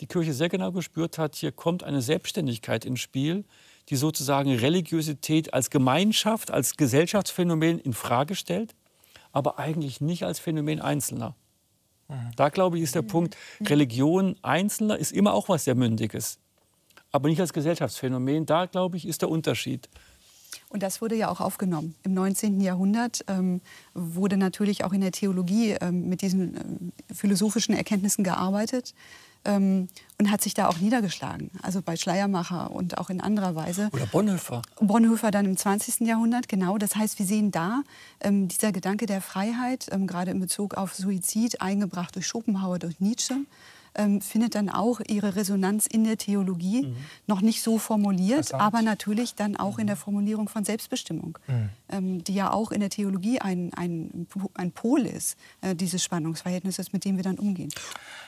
die Kirche sehr genau gespürt hat, hier kommt eine Selbstständigkeit ins Spiel, die sozusagen Religiosität als Gemeinschaft, als Gesellschaftsphänomen in Frage stellt, aber eigentlich nicht als Phänomen Einzelner. Da glaube ich, ist der Punkt, Religion Einzelner ist immer auch was sehr Mündiges, aber nicht als Gesellschaftsphänomen. Da glaube ich, ist der Unterschied. Und das wurde ja auch aufgenommen. Im 19. Jahrhundert ähm, wurde natürlich auch in der Theologie ähm, mit diesen ähm, philosophischen Erkenntnissen gearbeitet ähm, und hat sich da auch niedergeschlagen. Also bei Schleiermacher und auch in anderer Weise. Oder Bonhoeffer. Bonhoeffer dann im 20. Jahrhundert, genau. Das heißt, wir sehen da ähm, dieser Gedanke der Freiheit, ähm, gerade in Bezug auf Suizid, eingebracht durch Schopenhauer, durch Nietzsche, ähm, findet dann auch ihre Resonanz in der Theologie. Noch nicht so formuliert, Interessant. aber natürlich dann auch in der Formulierung von Selbstbestimmung, ähm, die ja auch in der Theologie ein, ein, ein Pol ist, äh, dieses Spannungsverhältnisses, mit dem wir dann umgehen.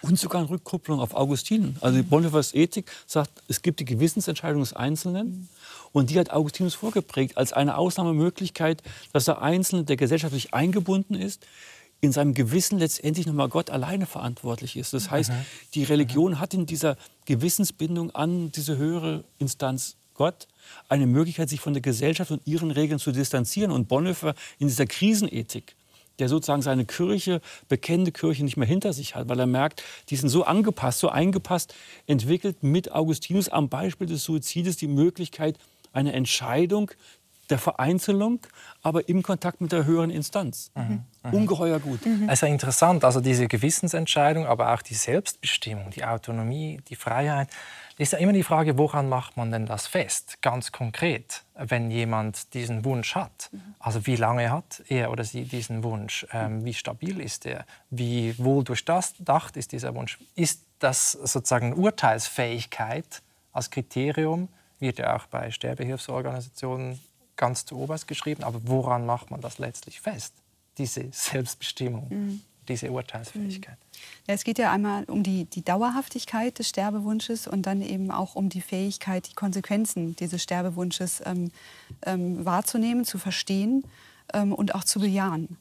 Und sogar eine Rückkopplung auf Augustin. Also Bonhoeffers Ethik sagt, es gibt die Gewissensentscheidung des Einzelnen. Und die hat Augustinus vorgeprägt als eine Ausnahmemöglichkeit, dass der Einzelne, der gesellschaftlich eingebunden ist, in seinem Gewissen letztendlich nochmal Gott alleine verantwortlich ist. Das heißt, die Religion hat in dieser Gewissensbindung an diese höhere Instanz Gott eine Möglichkeit, sich von der Gesellschaft und ihren Regeln zu distanzieren. Und Bonhoeffer in dieser Krisenethik, der sozusagen seine Kirche, bekennende Kirche nicht mehr hinter sich hat, weil er merkt, die sind so angepasst, so eingepasst, entwickelt mit Augustinus am Beispiel des Suizides die Möglichkeit, eine Entscheidung der Vereinzelung, aber im Kontakt mit der höheren Instanz. Ungeheuer gut. Es ist ja interessant, also diese Gewissensentscheidung, aber auch die Selbstbestimmung, die Autonomie, die Freiheit. Ist ja immer die Frage, woran macht man denn das fest? Ganz konkret, wenn jemand diesen Wunsch hat. Also wie lange hat er oder sie diesen Wunsch? Ähm, wie stabil ist er? Wie wohl durchdacht ist dieser Wunsch? Ist das sozusagen Urteilsfähigkeit als Kriterium? Wird ja auch bei Sterbehilfsorganisationen ganz zu oberst geschrieben. Aber woran macht man das letztlich fest? Diese Selbstbestimmung, diese Urteilsfähigkeit. Ja, es geht ja einmal um die, die Dauerhaftigkeit des Sterbewunsches und dann eben auch um die Fähigkeit, die Konsequenzen dieses Sterbewunsches ähm, ähm, wahrzunehmen, zu verstehen ähm, und auch zu bejahen.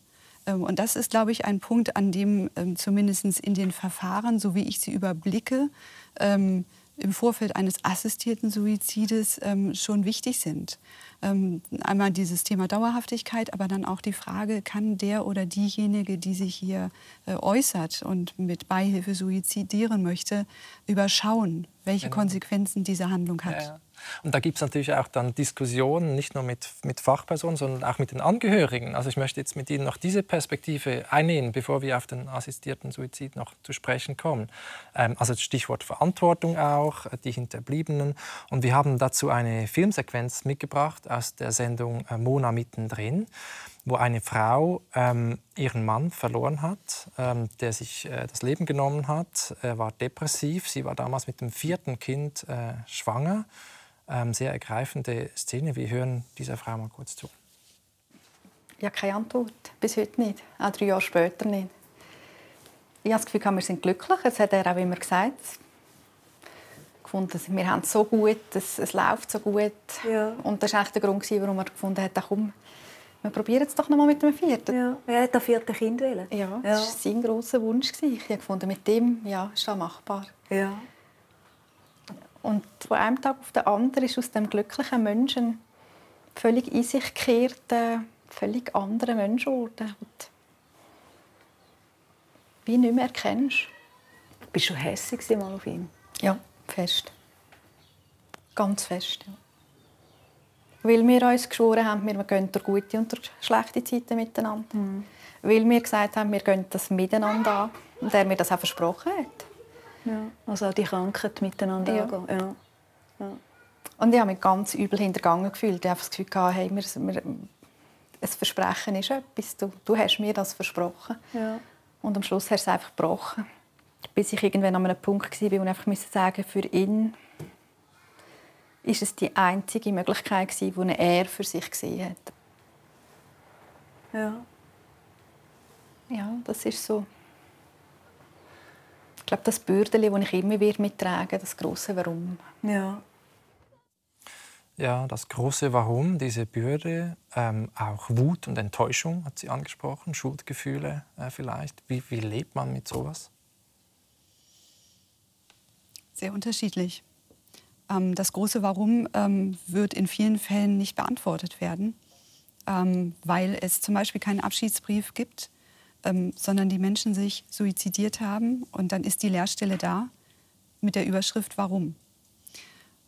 Ähm, Und das ist, glaube ich, ein Punkt, an dem ähm, zumindest in den Verfahren, so wie ich sie überblicke, ähm, im Vorfeld eines assistierten Suizides ähm, schon wichtig sind. Ähm, einmal dieses Thema Dauerhaftigkeit, aber dann auch die Frage, kann der oder diejenige, die sich hier äh, äußert und mit Beihilfe suizidieren möchte, überschauen, welche Genau. Konsequenzen diese Handlung hat. Ja, ja. Und da gibt es natürlich auch dann Diskussionen, nicht nur mit, mit Fachpersonen, sondern auch mit den Angehörigen. Also ich möchte jetzt mit Ihnen noch diese Perspektive einnehmen, bevor wir auf den assistierten Suizid noch zu sprechen kommen. Ähm, also das Stichwort Verantwortung auch, äh, die Hinterbliebenen. Und wir haben dazu eine Filmsequenz mitgebracht aus der Sendung äh, Mona mittendrin, wo eine Frau ähm, ihren Mann verloren hat, ähm, der sich äh, das Leben genommen hat. Er war depressiv. Sie war damals mit dem vierten Kind äh, schwanger. Ähm, sehr ergreifende Szene. Wir hören dieser Frau mal kurz zu. Ja, keine Antwort. Bis heute nicht. Auch drei Jahre später nicht. Ich habe das Gefühl, wir sind glücklich. Das hat er auch immer gesagt. Gefunden, wir haben es so gut, es, es läuft so gut. Ja. Und das war der Grund, warum er gefunden hat, komm, wir probieren es doch noch mal mit dem vierten. Ja, er hat das vierte Kind wählen. Ja, das war sein grosser Wunsch. Ich habe gefunden, mit dem ja, ist das machbar. Ja. Und von einem Tag auf den anderen ist aus dem glücklichen Menschen völlig in sich gekehrter, völlig anderer Mensch geworden. Und wie nicht mehr erkennst. Bist du hässlich mal auf ihn? Ja, fest. Ganz fest, ja. Weil wir uns geschworen haben, wir gehen durch gute und durch schlechte Zeiten miteinander. Mhm. Weil wir gesagt haben, wir gehen das miteinander an. Und er mir das auch versprochen hat. Ja. Also auch die Krankheit miteinander ja. angehen. Ja. ja. Und ich habe mich ganz übel hintergangen gefühlt. Ich habe das Gefühl, hey, wir, wir, ein Versprechen ist etwas. Du, du hast mir das versprochen. Ja. Und am Schluss hast du es einfach gebrochen. Bis ich irgendwann an einem Punkt war, wo ich einfach sagen für ihn ist es die einzige Möglichkeit die er für sich gesehen hat. Ja. Ja, das ist so. Ich glaube, das Bürdeli, das ich immer wieder mittrage, das große Warum. Ja. Ja, das große Warum, diese Bürde, ähm, auch Wut und Enttäuschung hat sie angesprochen, Schuldgefühle äh, vielleicht. Wie, wie lebt man mit sowas? Sehr unterschiedlich. Ähm, das große Warum ähm, wird in vielen Fällen nicht beantwortet werden, ähm, weil es zum Beispiel keinen Abschiedsbrief gibt, sondern die Menschen sich suizidiert haben und dann ist die Leerstelle da mit der Überschrift Warum.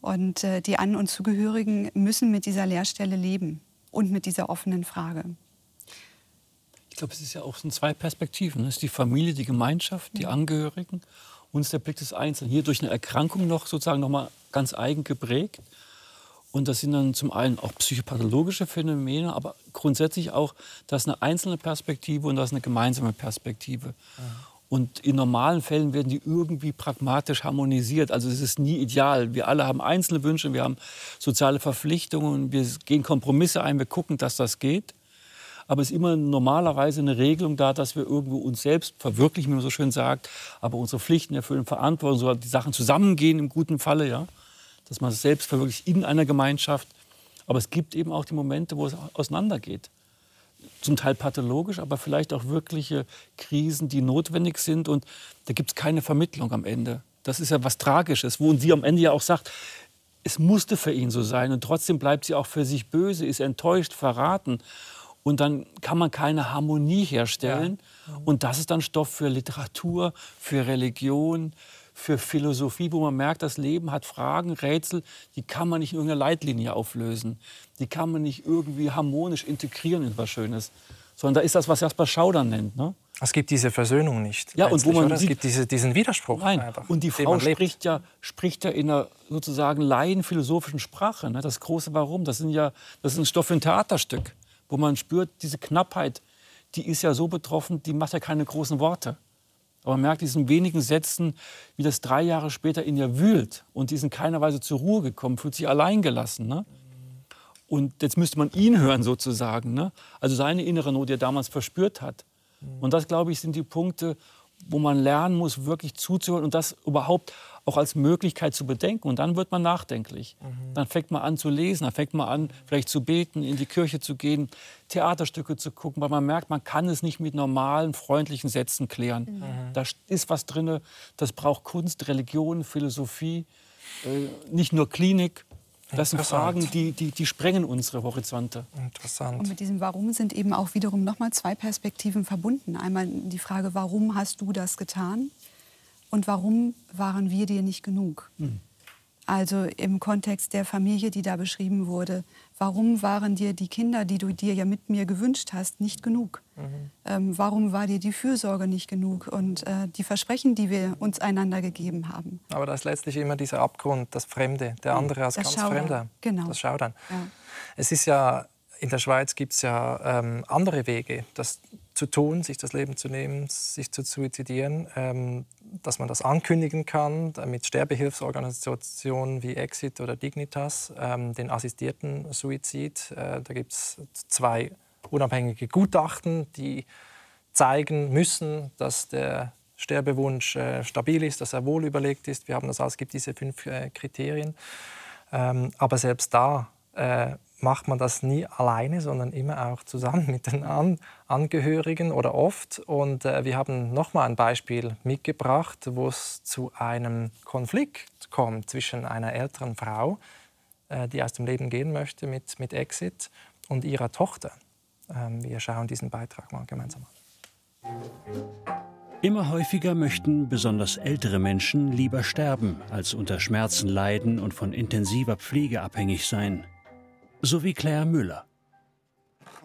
Und äh, die An- und Zugehörigen müssen mit dieser Leerstelle leben und mit dieser offenen Frage. Ich glaube, es ist ja auch so zwei Perspektiven. Es ist die Familie, die Gemeinschaft, die Angehörigen ist der Blick des Einzelnen. Hier durch eine Erkrankung noch sozusagen noch mal ganz eigen geprägt. Und das sind dann zum einen auch psychopathologische Phänomene, aber grundsätzlich auch, das ist eine einzelne Perspektive und das ist eine gemeinsame Perspektive. Ja. Und in normalen Fällen werden die irgendwie pragmatisch harmonisiert. Also es ist nie ideal. Wir alle haben einzelne Wünsche, wir haben soziale Verpflichtungen, wir gehen Kompromisse ein, wir gucken, dass das geht. Aber es ist immer normalerweise eine Regelung da, dass wir irgendwo uns selbst verwirklichen, wie man so schön sagt, aber unsere Pflichten erfüllen, Verantwortung, so die Sachen zusammengehen im guten Falle, ja. Dass man es selbst verwirklicht in einer Gemeinschaft. Aber es gibt eben auch die Momente, wo es auseinandergeht zum Teil pathologisch, aber vielleicht auch wirkliche Krisen, die notwendig sind. Und da gibt es keine Vermittlung am Ende. Das ist ja was Tragisches, wo sie am Ende ja auch sagt, es musste für ihn so sein. Und trotzdem bleibt sie auch für sich böse, ist enttäuscht, verraten. Und dann kann man keine Harmonie herstellen. Ja. Und das ist dann Stoff für Literatur, für Religion, für Philosophie, wo man merkt, das Leben hat Fragen, Rätsel, die kann man nicht in irgendeiner Leitlinie auflösen. Die kann man nicht irgendwie harmonisch integrieren in etwas Schönes. Sondern da ist das, was Jasper Schauder nennt. Ne? Es gibt diese Versöhnung nicht. Ja, und wo man es gibt diese, diesen Widerspruch. Nein. Einfach, und die Frau spricht ja, spricht ja in einer sozusagen laienphilosophischen Sprache. Ne? Das große Warum, das, sind ja, das ist ein Stoff für ein Theaterstück, wo man spürt, diese Knappheit, die ist ja so betroffen, die macht ja keine großen Worte. Aber man merkt diesen wenigen Sätzen, wie das drei Jahre später in ihr wühlt. Und die sind keiner Weise zur Ruhe gekommen, fühlt sich alleingelassen. Ne? Und jetzt müsste man ihn hören sozusagen. Ne? Also seine innere Not, die er damals verspürt hat. Und das, glaube ich, sind die Punkte, wo man lernen muss, wirklich zuzuhören und das überhaupt auch als Möglichkeit zu bedenken. Und dann wird man nachdenklich. Mhm. Dann fängt man an zu lesen, dann fängt man an, vielleicht zu beten, in die Kirche zu gehen, Theaterstücke zu gucken, weil man merkt, man kann es nicht mit normalen, freundlichen Sätzen klären. Mhm. Da ist was drin, das braucht Kunst, Religion, Philosophie, äh, nicht nur Klinik. Das sind Fragen, die, die, die sprengen unsere Horizonte. Interessant. Und mit diesem Warum sind eben auch wiederum noch mal zwei Perspektiven verbunden. Einmal die Frage, warum hast du das getan? Und warum waren wir dir nicht genug? Mhm. Also im Kontext der Familie, die da beschrieben wurde. Warum waren dir die Kinder, die du dir ja mit mir gewünscht hast, nicht genug? Mhm. Ähm, warum war dir die Fürsorge nicht genug und äh, die Versprechen, die wir uns einander gegeben haben? Aber da ist letztlich immer dieser Abgrund, das Fremde, der andere als das ganz Schaudern. Fremder. Genau. Das Schaudern. Ja. Es ist ja, in der Schweiz gibt es ja ähm, andere Wege, das zu tun, sich das Leben zu nehmen, sich zu suizidieren. Ähm, dass man das ankündigen kann mit Sterbehilfsorganisationen wie Exit oder Dignitas, ähm, den assistierten Suizid. Äh, da gibt es zwei unabhängige Gutachten, die zeigen müssen, dass der Sterbewunsch äh, stabil ist, dass er wohl überlegt ist. Wir haben das alles, es gibt diese fünf äh, Kriterien. Ähm, aber selbst da äh, macht man das nie alleine, sondern immer auch zusammen mit den An Angehörigen oder oft. Und äh, wir haben noch mal ein Beispiel mitgebracht, wo es zu einem Konflikt kommt zwischen einer älteren Frau, äh, die aus dem Leben gehen möchte mit, mit Exit, und ihrer Tochter. Ähm, wir schauen diesen Beitrag mal gemeinsam an. Immer häufiger möchten besonders ältere Menschen lieber sterben, als unter Schmerzen leiden und von intensiver Pflege abhängig sein so wie Claire Müller.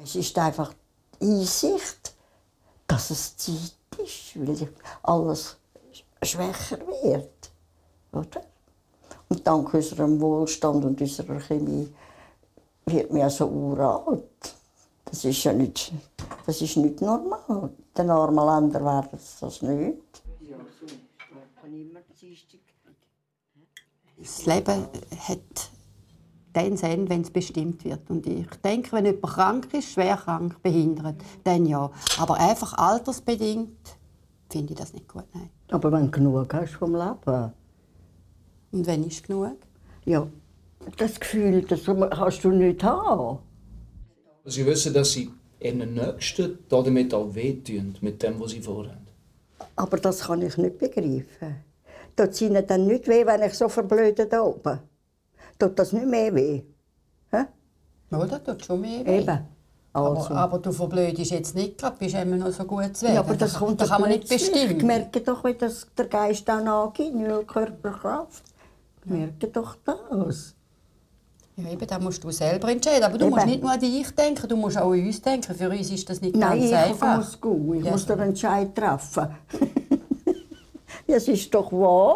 Es ist einfach die Einsicht, dass es Zeit ist, weil alles schwächer wird. Oder? Und dank unserem Wohlstand und unserer Chemie wird man so uralt. Das ist ja nicht, das ist nicht normal. In den armen Ländern wäre das, das nicht. Das Leben hat dann Sinn, wenn es bestimmt wird. Und ich denke, wenn jemand krank ist, schwer krank, behindert, dann ja. Aber einfach altersbedingt finde ich das nicht gut. Nein. Aber wenn du genug hast vom Leben. Und wenn ist genug? Ja, das Gefühl, das kannst du nicht haben. Sie wissen, dass sie ihren Nächsten damit auch wehtun, mit dem, was sie vorhaben. Aber das kann ich nicht begreifen. Tut ihnen dann nicht weh, wenn ich so verblöde da oben tut das nicht mehr weh. Hä? Ja, das tut schon mehr weh. Eben. Also. Aber, aber, du verblödest jetzt nicht gerade, bist immer noch so gut zu werden. Ja, aber das, das kommt das kann man nicht bestimmen. Ich merke doch, wie das der Geist auch nachgeht, nur Körperkraft. Ich merke doch das. Ja, eben, da musst du selber entscheiden. Aber du eben. musst nicht nur an dich denken, du musst auch an uns denken. Für uns ist das nicht Nein, ganz einfach. Nein, ich muss gehen. Ich ja. muss den Entscheid treffen. das ist doch wahr.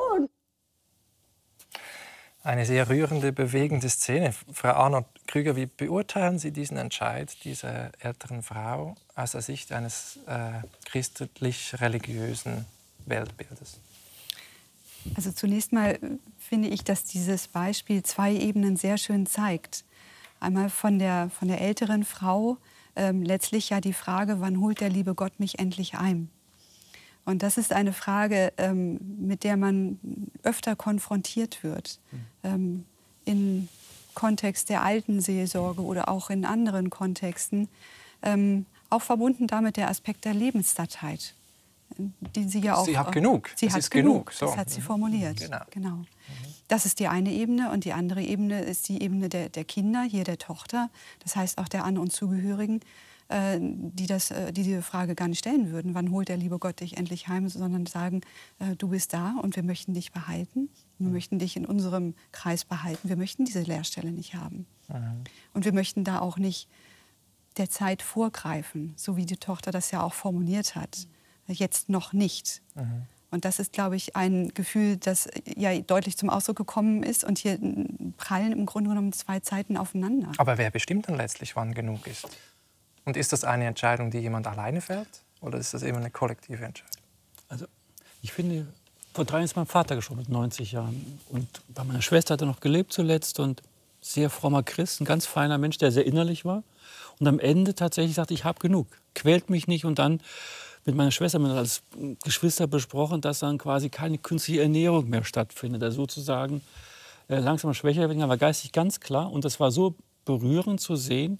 Eine sehr rührende, bewegende Szene. Frau Arnold Krüger, wie beurteilen Sie diesen Entscheid dieser älteren Frau aus der Sicht eines äh, christlich-religiösen Weltbildes? Also zunächst mal finde ich, dass dieses Beispiel zwei Ebenen sehr schön zeigt. Einmal von der, von der älteren Frau ähm, letztlich ja die Frage, wann holt der liebe Gott mich endlich ein? Und das ist eine Frage, ähm, mit der man öfter konfrontiert wird. Mhm. Ähm, Im Kontext der alten Seelsorge oder auch in anderen Kontexten. Ähm, auch verbunden damit der Aspekt der Lebensdatheit. Die sie ja auch. Sie hat genug. Sie es hat genug. genug. So. Das hat sie formuliert. Genau. genau. Mhm. Das ist die eine Ebene. Und die andere Ebene ist die Ebene der, der Kinder, hier der Tochter. Das heißt auch der An- und Zugehörigen die, das, äh, die diese Frage gar nicht stellen würden, wann holt der liebe Gott dich endlich heim, sondern sagen, äh, du bist da und wir möchten dich behalten, wir möchten dich in unserem Kreis behalten, wir möchten diese Lehrstelle nicht haben. Mhm. Und wir möchten da auch nicht der Zeit vorgreifen, so wie die Tochter das ja auch formuliert hat. Jetzt noch nicht. Mhm. Und das ist, glaube ich, ein Gefühl, das ja deutlich zum Ausdruck gekommen ist. Und hier prallen im Grunde genommen zwei Zeiten aufeinander. Aber wer bestimmt dann letztlich, wann genug ist? Und ist das eine Entscheidung, die jemand alleine fällt? Oder ist das immer eine kollektive Entscheidung? Also, ich finde, vor drei Jahren ist mein Vater gestorben mit 90 Jahren. Und bei meiner Schwester hat er noch gelebt zuletzt und sehr frommer Christ, ein ganz feiner Mensch, der sehr innerlich war. Und am Ende tatsächlich sagte, ich habe genug, quält mich nicht. Und dann mit meiner Schwester mit als Geschwister besprochen, dass dann quasi keine künstliche Ernährung mehr stattfindet. Also sozusagen äh, langsam schwächer werden, aber geistig ganz klar. Und das war so berührend zu sehen,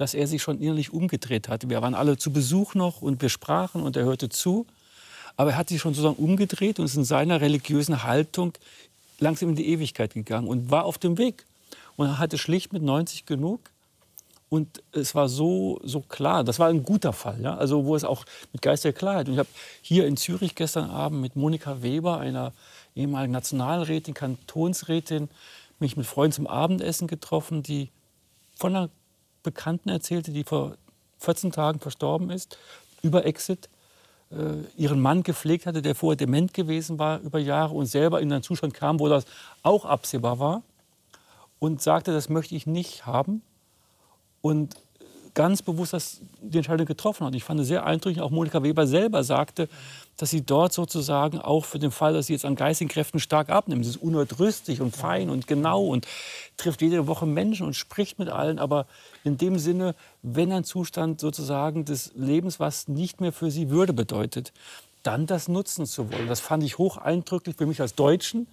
dass er sich schon innerlich umgedreht hatte. Wir waren alle zu Besuch noch und wir sprachen und er hörte zu. Aber er hat sich schon sozusagen umgedreht und ist in seiner religiösen Haltung langsam in die Ewigkeit gegangen und war auf dem Weg. Und er hatte schlicht mit 90 genug. Und es war so, so klar. Das war ein guter Fall, ja? also wo es auch mit geistiger Klarheit. Und ich habe hier in Zürich gestern Abend mit Monika Weber, einer ehemaligen Nationalrätin, Kantonsrätin, mich mit Freunden zum Abendessen getroffen, die von einer Bekannten erzählte, die vor 14 Tagen verstorben ist, über Exit, äh, ihren Mann gepflegt hatte, der vorher dement gewesen war über Jahre und selber in einen Zustand kam, wo das auch absehbar war und sagte, das möchte ich nicht haben und ganz bewusst das, die Entscheidung getroffen hat. Ich fand es sehr eindrücklich, auch Monika Weber selber sagte, dass sie dort sozusagen auch für den Fall, dass sie jetzt an geistigen Kräften stark abnimmt, sie ist unertrüstlich und fein und genau und trifft jede Woche Menschen und spricht mit allen, aber in dem Sinne, wenn ein Zustand sozusagen des Lebens, was nicht mehr für sie Würde bedeutet, dann das nutzen zu wollen. Das fand ich hoch eindrücklich für mich als Deutschen.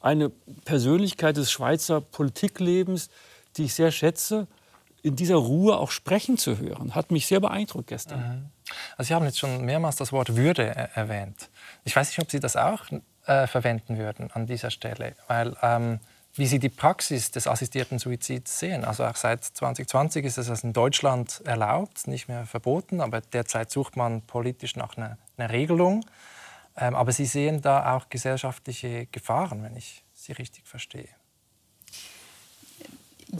Eine Persönlichkeit des Schweizer Politiklebens, die ich sehr schätze in dieser Ruhe auch sprechen zu hören, hat mich sehr beeindruckt gestern. Mhm. Also Sie haben jetzt schon mehrmals das Wort Würde erwähnt. Ich weiß nicht, ob Sie das auch äh, verwenden würden an dieser Stelle, weil ähm, wie Sie die Praxis des assistierten Suizids sehen. Also auch seit 2020 ist es in Deutschland erlaubt, nicht mehr verboten, aber derzeit sucht man politisch nach einer, einer Regelung. Ähm, aber Sie sehen da auch gesellschaftliche Gefahren, wenn ich Sie richtig verstehe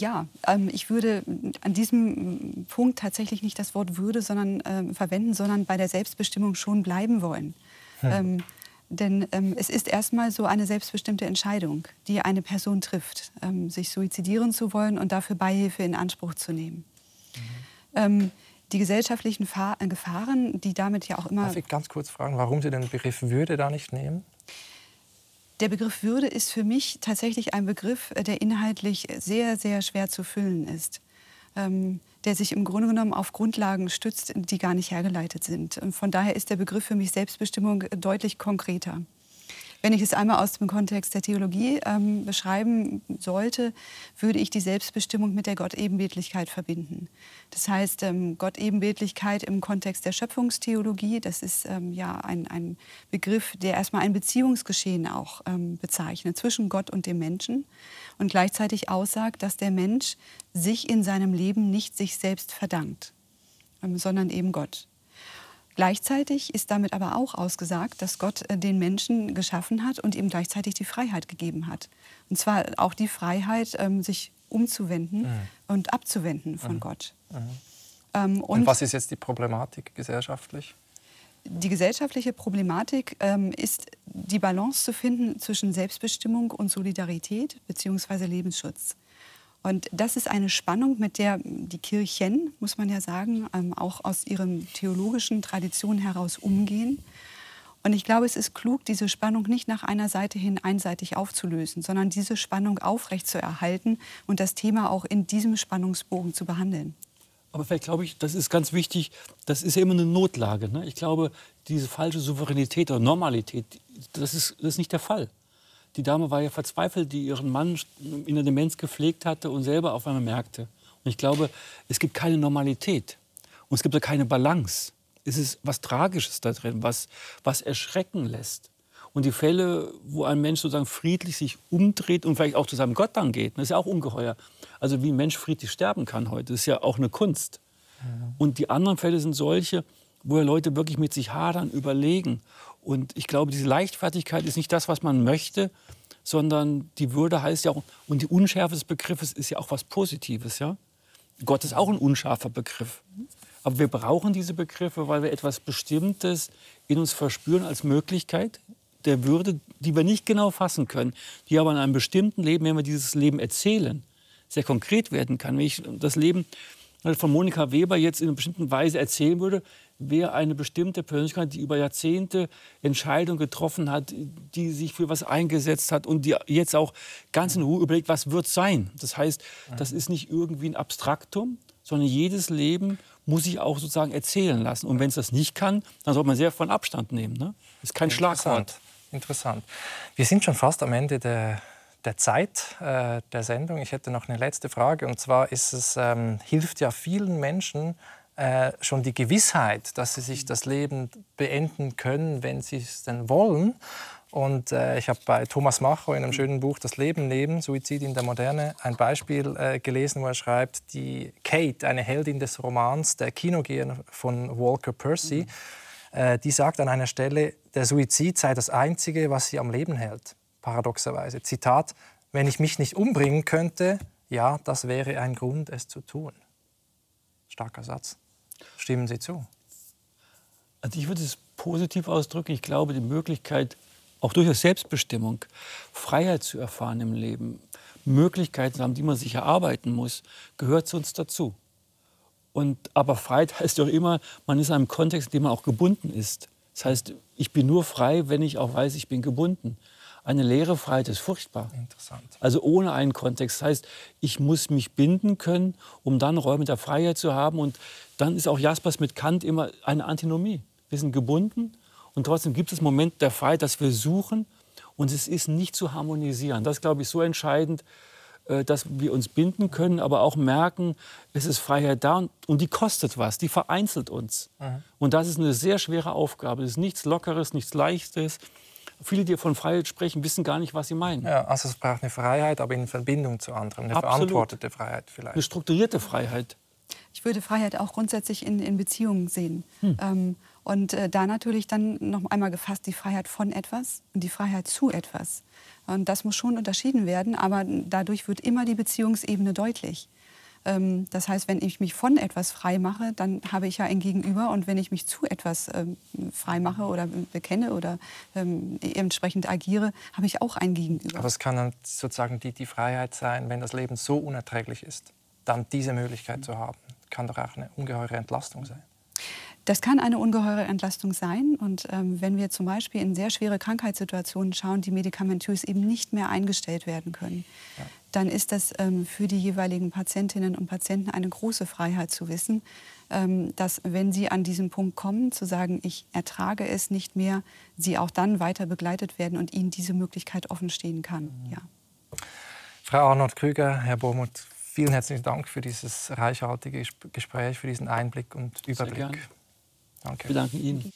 ja, ähm, ich würde an diesem Punkt tatsächlich nicht das Wort Würde sondern, äh, verwenden, sondern bei der Selbstbestimmung schon bleiben wollen. Hm. Ähm, denn ähm, es ist erstmal so eine selbstbestimmte Entscheidung, die eine Person trifft, ähm, sich suizidieren zu wollen und dafür Beihilfe in Anspruch zu nehmen. Mhm. die gesellschaftlichen Fa Gefahren, die damit ja auch immer. Darf ich ganz kurz fragen, warum Sie den Begriff Würde da nicht nehmen? Der Begriff Würde ist für mich tatsächlich ein Begriff, äh, der inhaltlich sehr, sehr schwer zu füllen ist. Ähm, der sich im Grunde genommen auf Grundlagen stützt, die gar nicht hergeleitet sind. Und von daher ist der Begriff für mich Selbstbestimmung deutlich konkreter. Wenn ich es einmal aus dem Kontext der Theologie ähm, beschreiben sollte, würde ich die Selbstbestimmung mit der Gottebenbildlichkeit verbinden. Das heißt, ähm, Gottebenbildlichkeit im Kontext der Schöpfungstheologie, das ist ähm, ja ein, ein, Begriff, der erstmal ein Beziehungsgeschehen auch ähm, bezeichnet zwischen Gott und dem Menschen und gleichzeitig aussagt, dass der Mensch sich in seinem Leben nicht sich selbst verdankt, ähm, sondern eben Gott. Gleichzeitig ist damit aber auch ausgesagt, dass Gott äh, den Menschen geschaffen hat und ihm gleichzeitig die Freiheit gegeben hat. Und zwar auch die Freiheit, ähm, sich umzuwenden mhm. und abzuwenden von mhm. Gott. Mhm. Ähm, und, und was ist jetzt die Problematik gesellschaftlich? Die gesellschaftliche Problematik ähm, ist, die Balance zu finden zwischen Selbstbestimmung und Solidarität bzw. Lebensschutz. Und das ist eine Spannung, mit der die Kirchen, muss man ja sagen, ähm, auch aus ihren theologischen Traditionen heraus umgehen. Und ich glaube, es ist klug, diese Spannung nicht nach einer Seite hin einseitig aufzulösen, sondern diese Spannung aufrechtzuerhalten und das Thema auch in diesem Spannungsbogen zu behandeln. Aber vielleicht glaube ich, das ist ganz wichtig, das ist ja immer eine Notlage. Ne? Ich glaube, diese falsche Souveränität oder Normalität, das ist, das ist nicht der Fall. Die Dame war ja verzweifelt, die ihren Mann in der Demenz gepflegt hatte und selber auf einmal merkte. Und ich glaube, es gibt keine Normalität und es gibt keine Balance. Es ist was Tragisches da drin, was, was erschrecken lässt. Und die Fälle, wo ein Mensch sozusagen friedlich sich umdreht und vielleicht auch zu seinem Gott dann geht, das ist ja auch ungeheuer. Also wie ein Mensch friedlich sterben kann heute, das ist ja auch eine Kunst. Und die anderen Fälle sind solche, wo Leute wirklich mit sich hadern, überlegen. Und ich glaube, diese Leichtfertigkeit ist nicht das, was man möchte, sondern die Würde heißt ja auch, und die Unschärfe des Begriffes ist ja auch was Positives. Ja? Gott ist auch ein unscharfer Begriff. Aber wir brauchen diese Begriffe, weil wir etwas Bestimmtes in uns verspüren als Möglichkeit der Würde, die wir nicht genau fassen können, die aber in einem bestimmten Leben, wenn wir dieses Leben erzählen, sehr konkret werden kann. Wenn ich das Leben von Monika Weber jetzt in einer bestimmten Weise erzählen würde, wäre eine bestimmte Persönlichkeit, die über Jahrzehnte Entscheidungen getroffen hat, die sich für was eingesetzt hat und die jetzt auch ganz in Ruhe überlegt, was wird sein. Das heißt, das ist nicht irgendwie ein Abstraktum, sondern jedes Leben muss sich auch sozusagen erzählen lassen. Und wenn es das nicht kann, dann sollte man sehr von Abstand nehmen. Ne? Das ist kein Schlagwort. Interessant. Wir sind schon fast am Ende der, der Zeit äh, der Sendung. Ich hätte noch eine letzte Frage. Und zwar ist es, ähm, hilft ja vielen Menschen äh, schon die Gewissheit, dass sie sich das Leben beenden können, wenn sie es denn wollen. Und äh, ich habe bei Thomas Macho in einem schönen Buch Das Leben neben Suizid in der Moderne ein Beispiel äh, gelesen, wo er schreibt, die Kate, eine Heldin des Romans Der Kinogeher von Walker Percy, mhm. äh, die sagt an einer Stelle, der Suizid sei das Einzige, was sie am Leben hält. Paradoxerweise. Zitat, wenn ich mich nicht umbringen könnte, ja, das wäre ein Grund, es zu tun. Starker Satz. Stimmen Sie zu? Also ich würde es positiv ausdrücken. Ich glaube, die Möglichkeit, auch durchaus Selbstbestimmung, Freiheit zu erfahren im Leben, Möglichkeiten haben, die man sich erarbeiten muss, gehört zu uns dazu. Und, aber Freiheit heißt doch immer, man ist in einem Kontext, in dem man auch gebunden ist. Das heißt, ich bin nur frei, wenn ich auch weiß, ich bin gebunden. Eine leere Freiheit ist furchtbar. Interessant. Also ohne einen Kontext. Das heißt, ich muss mich binden können, um dann Räume der Freiheit zu haben. Und dann ist auch Jaspers mit Kant immer eine Antinomie. Wir sind gebunden und trotzdem gibt es Moment der Freiheit, dass wir suchen und es ist nicht zu harmonisieren. Das ist, glaube ich, so entscheidend, äh, dass wir uns binden können, aber auch merken, es ist Freiheit da und, und die kostet was, die vereinzelt uns. Mhm. Und das ist eine sehr schwere Aufgabe. Es ist nichts Lockeres, nichts Leichtes. Viele, die von Freiheit sprechen, wissen gar nicht, was sie meinen. Ja, also es braucht eine Freiheit, aber in Verbindung zu anderen. Eine Absolut. verantwortete Freiheit vielleicht. Eine strukturierte Freiheit. Ich würde Freiheit auch grundsätzlich in, in Beziehungen sehen. Hm. Ähm, und äh, da natürlich dann noch einmal gefasst die Freiheit von etwas und die Freiheit zu etwas. Und das muss schon unterschieden werden, aber dadurch wird immer die Beziehungsebene deutlich. Ähm, das heißt, wenn ich mich von etwas frei mache, dann habe ich ja ein Gegenüber. Und wenn ich mich zu etwas ähm, frei mache oder bekenne oder ähm, entsprechend agiere, habe ich auch ein Gegenüber. Aber es kann dann sozusagen die, die Freiheit sein, wenn das Leben so unerträglich ist, dann diese Möglichkeit zu haben, kann doch auch eine ungeheure Entlastung sein. Das kann eine ungeheure Entlastung sein. Und ähm, wenn wir zum Beispiel in sehr schwere Krankheitssituationen schauen, die medikamentös eben nicht mehr eingestellt werden können, Ja. dann ist das ähm, für die jeweiligen Patientinnen und Patienten eine große Freiheit zu wissen, ähm, dass wenn sie an diesen Punkt kommen, zu sagen, ich ertrage es nicht mehr, sie auch dann weiter begleitet werden und ihnen diese Möglichkeit offen stehen kann. Ja. Frau Arnold Krüger, Herr Bohmuth, vielen herzlichen Dank für dieses reichhaltige Gespräch, für diesen Einblick und Überblick. gerne. Danke. Wir danken Ihnen.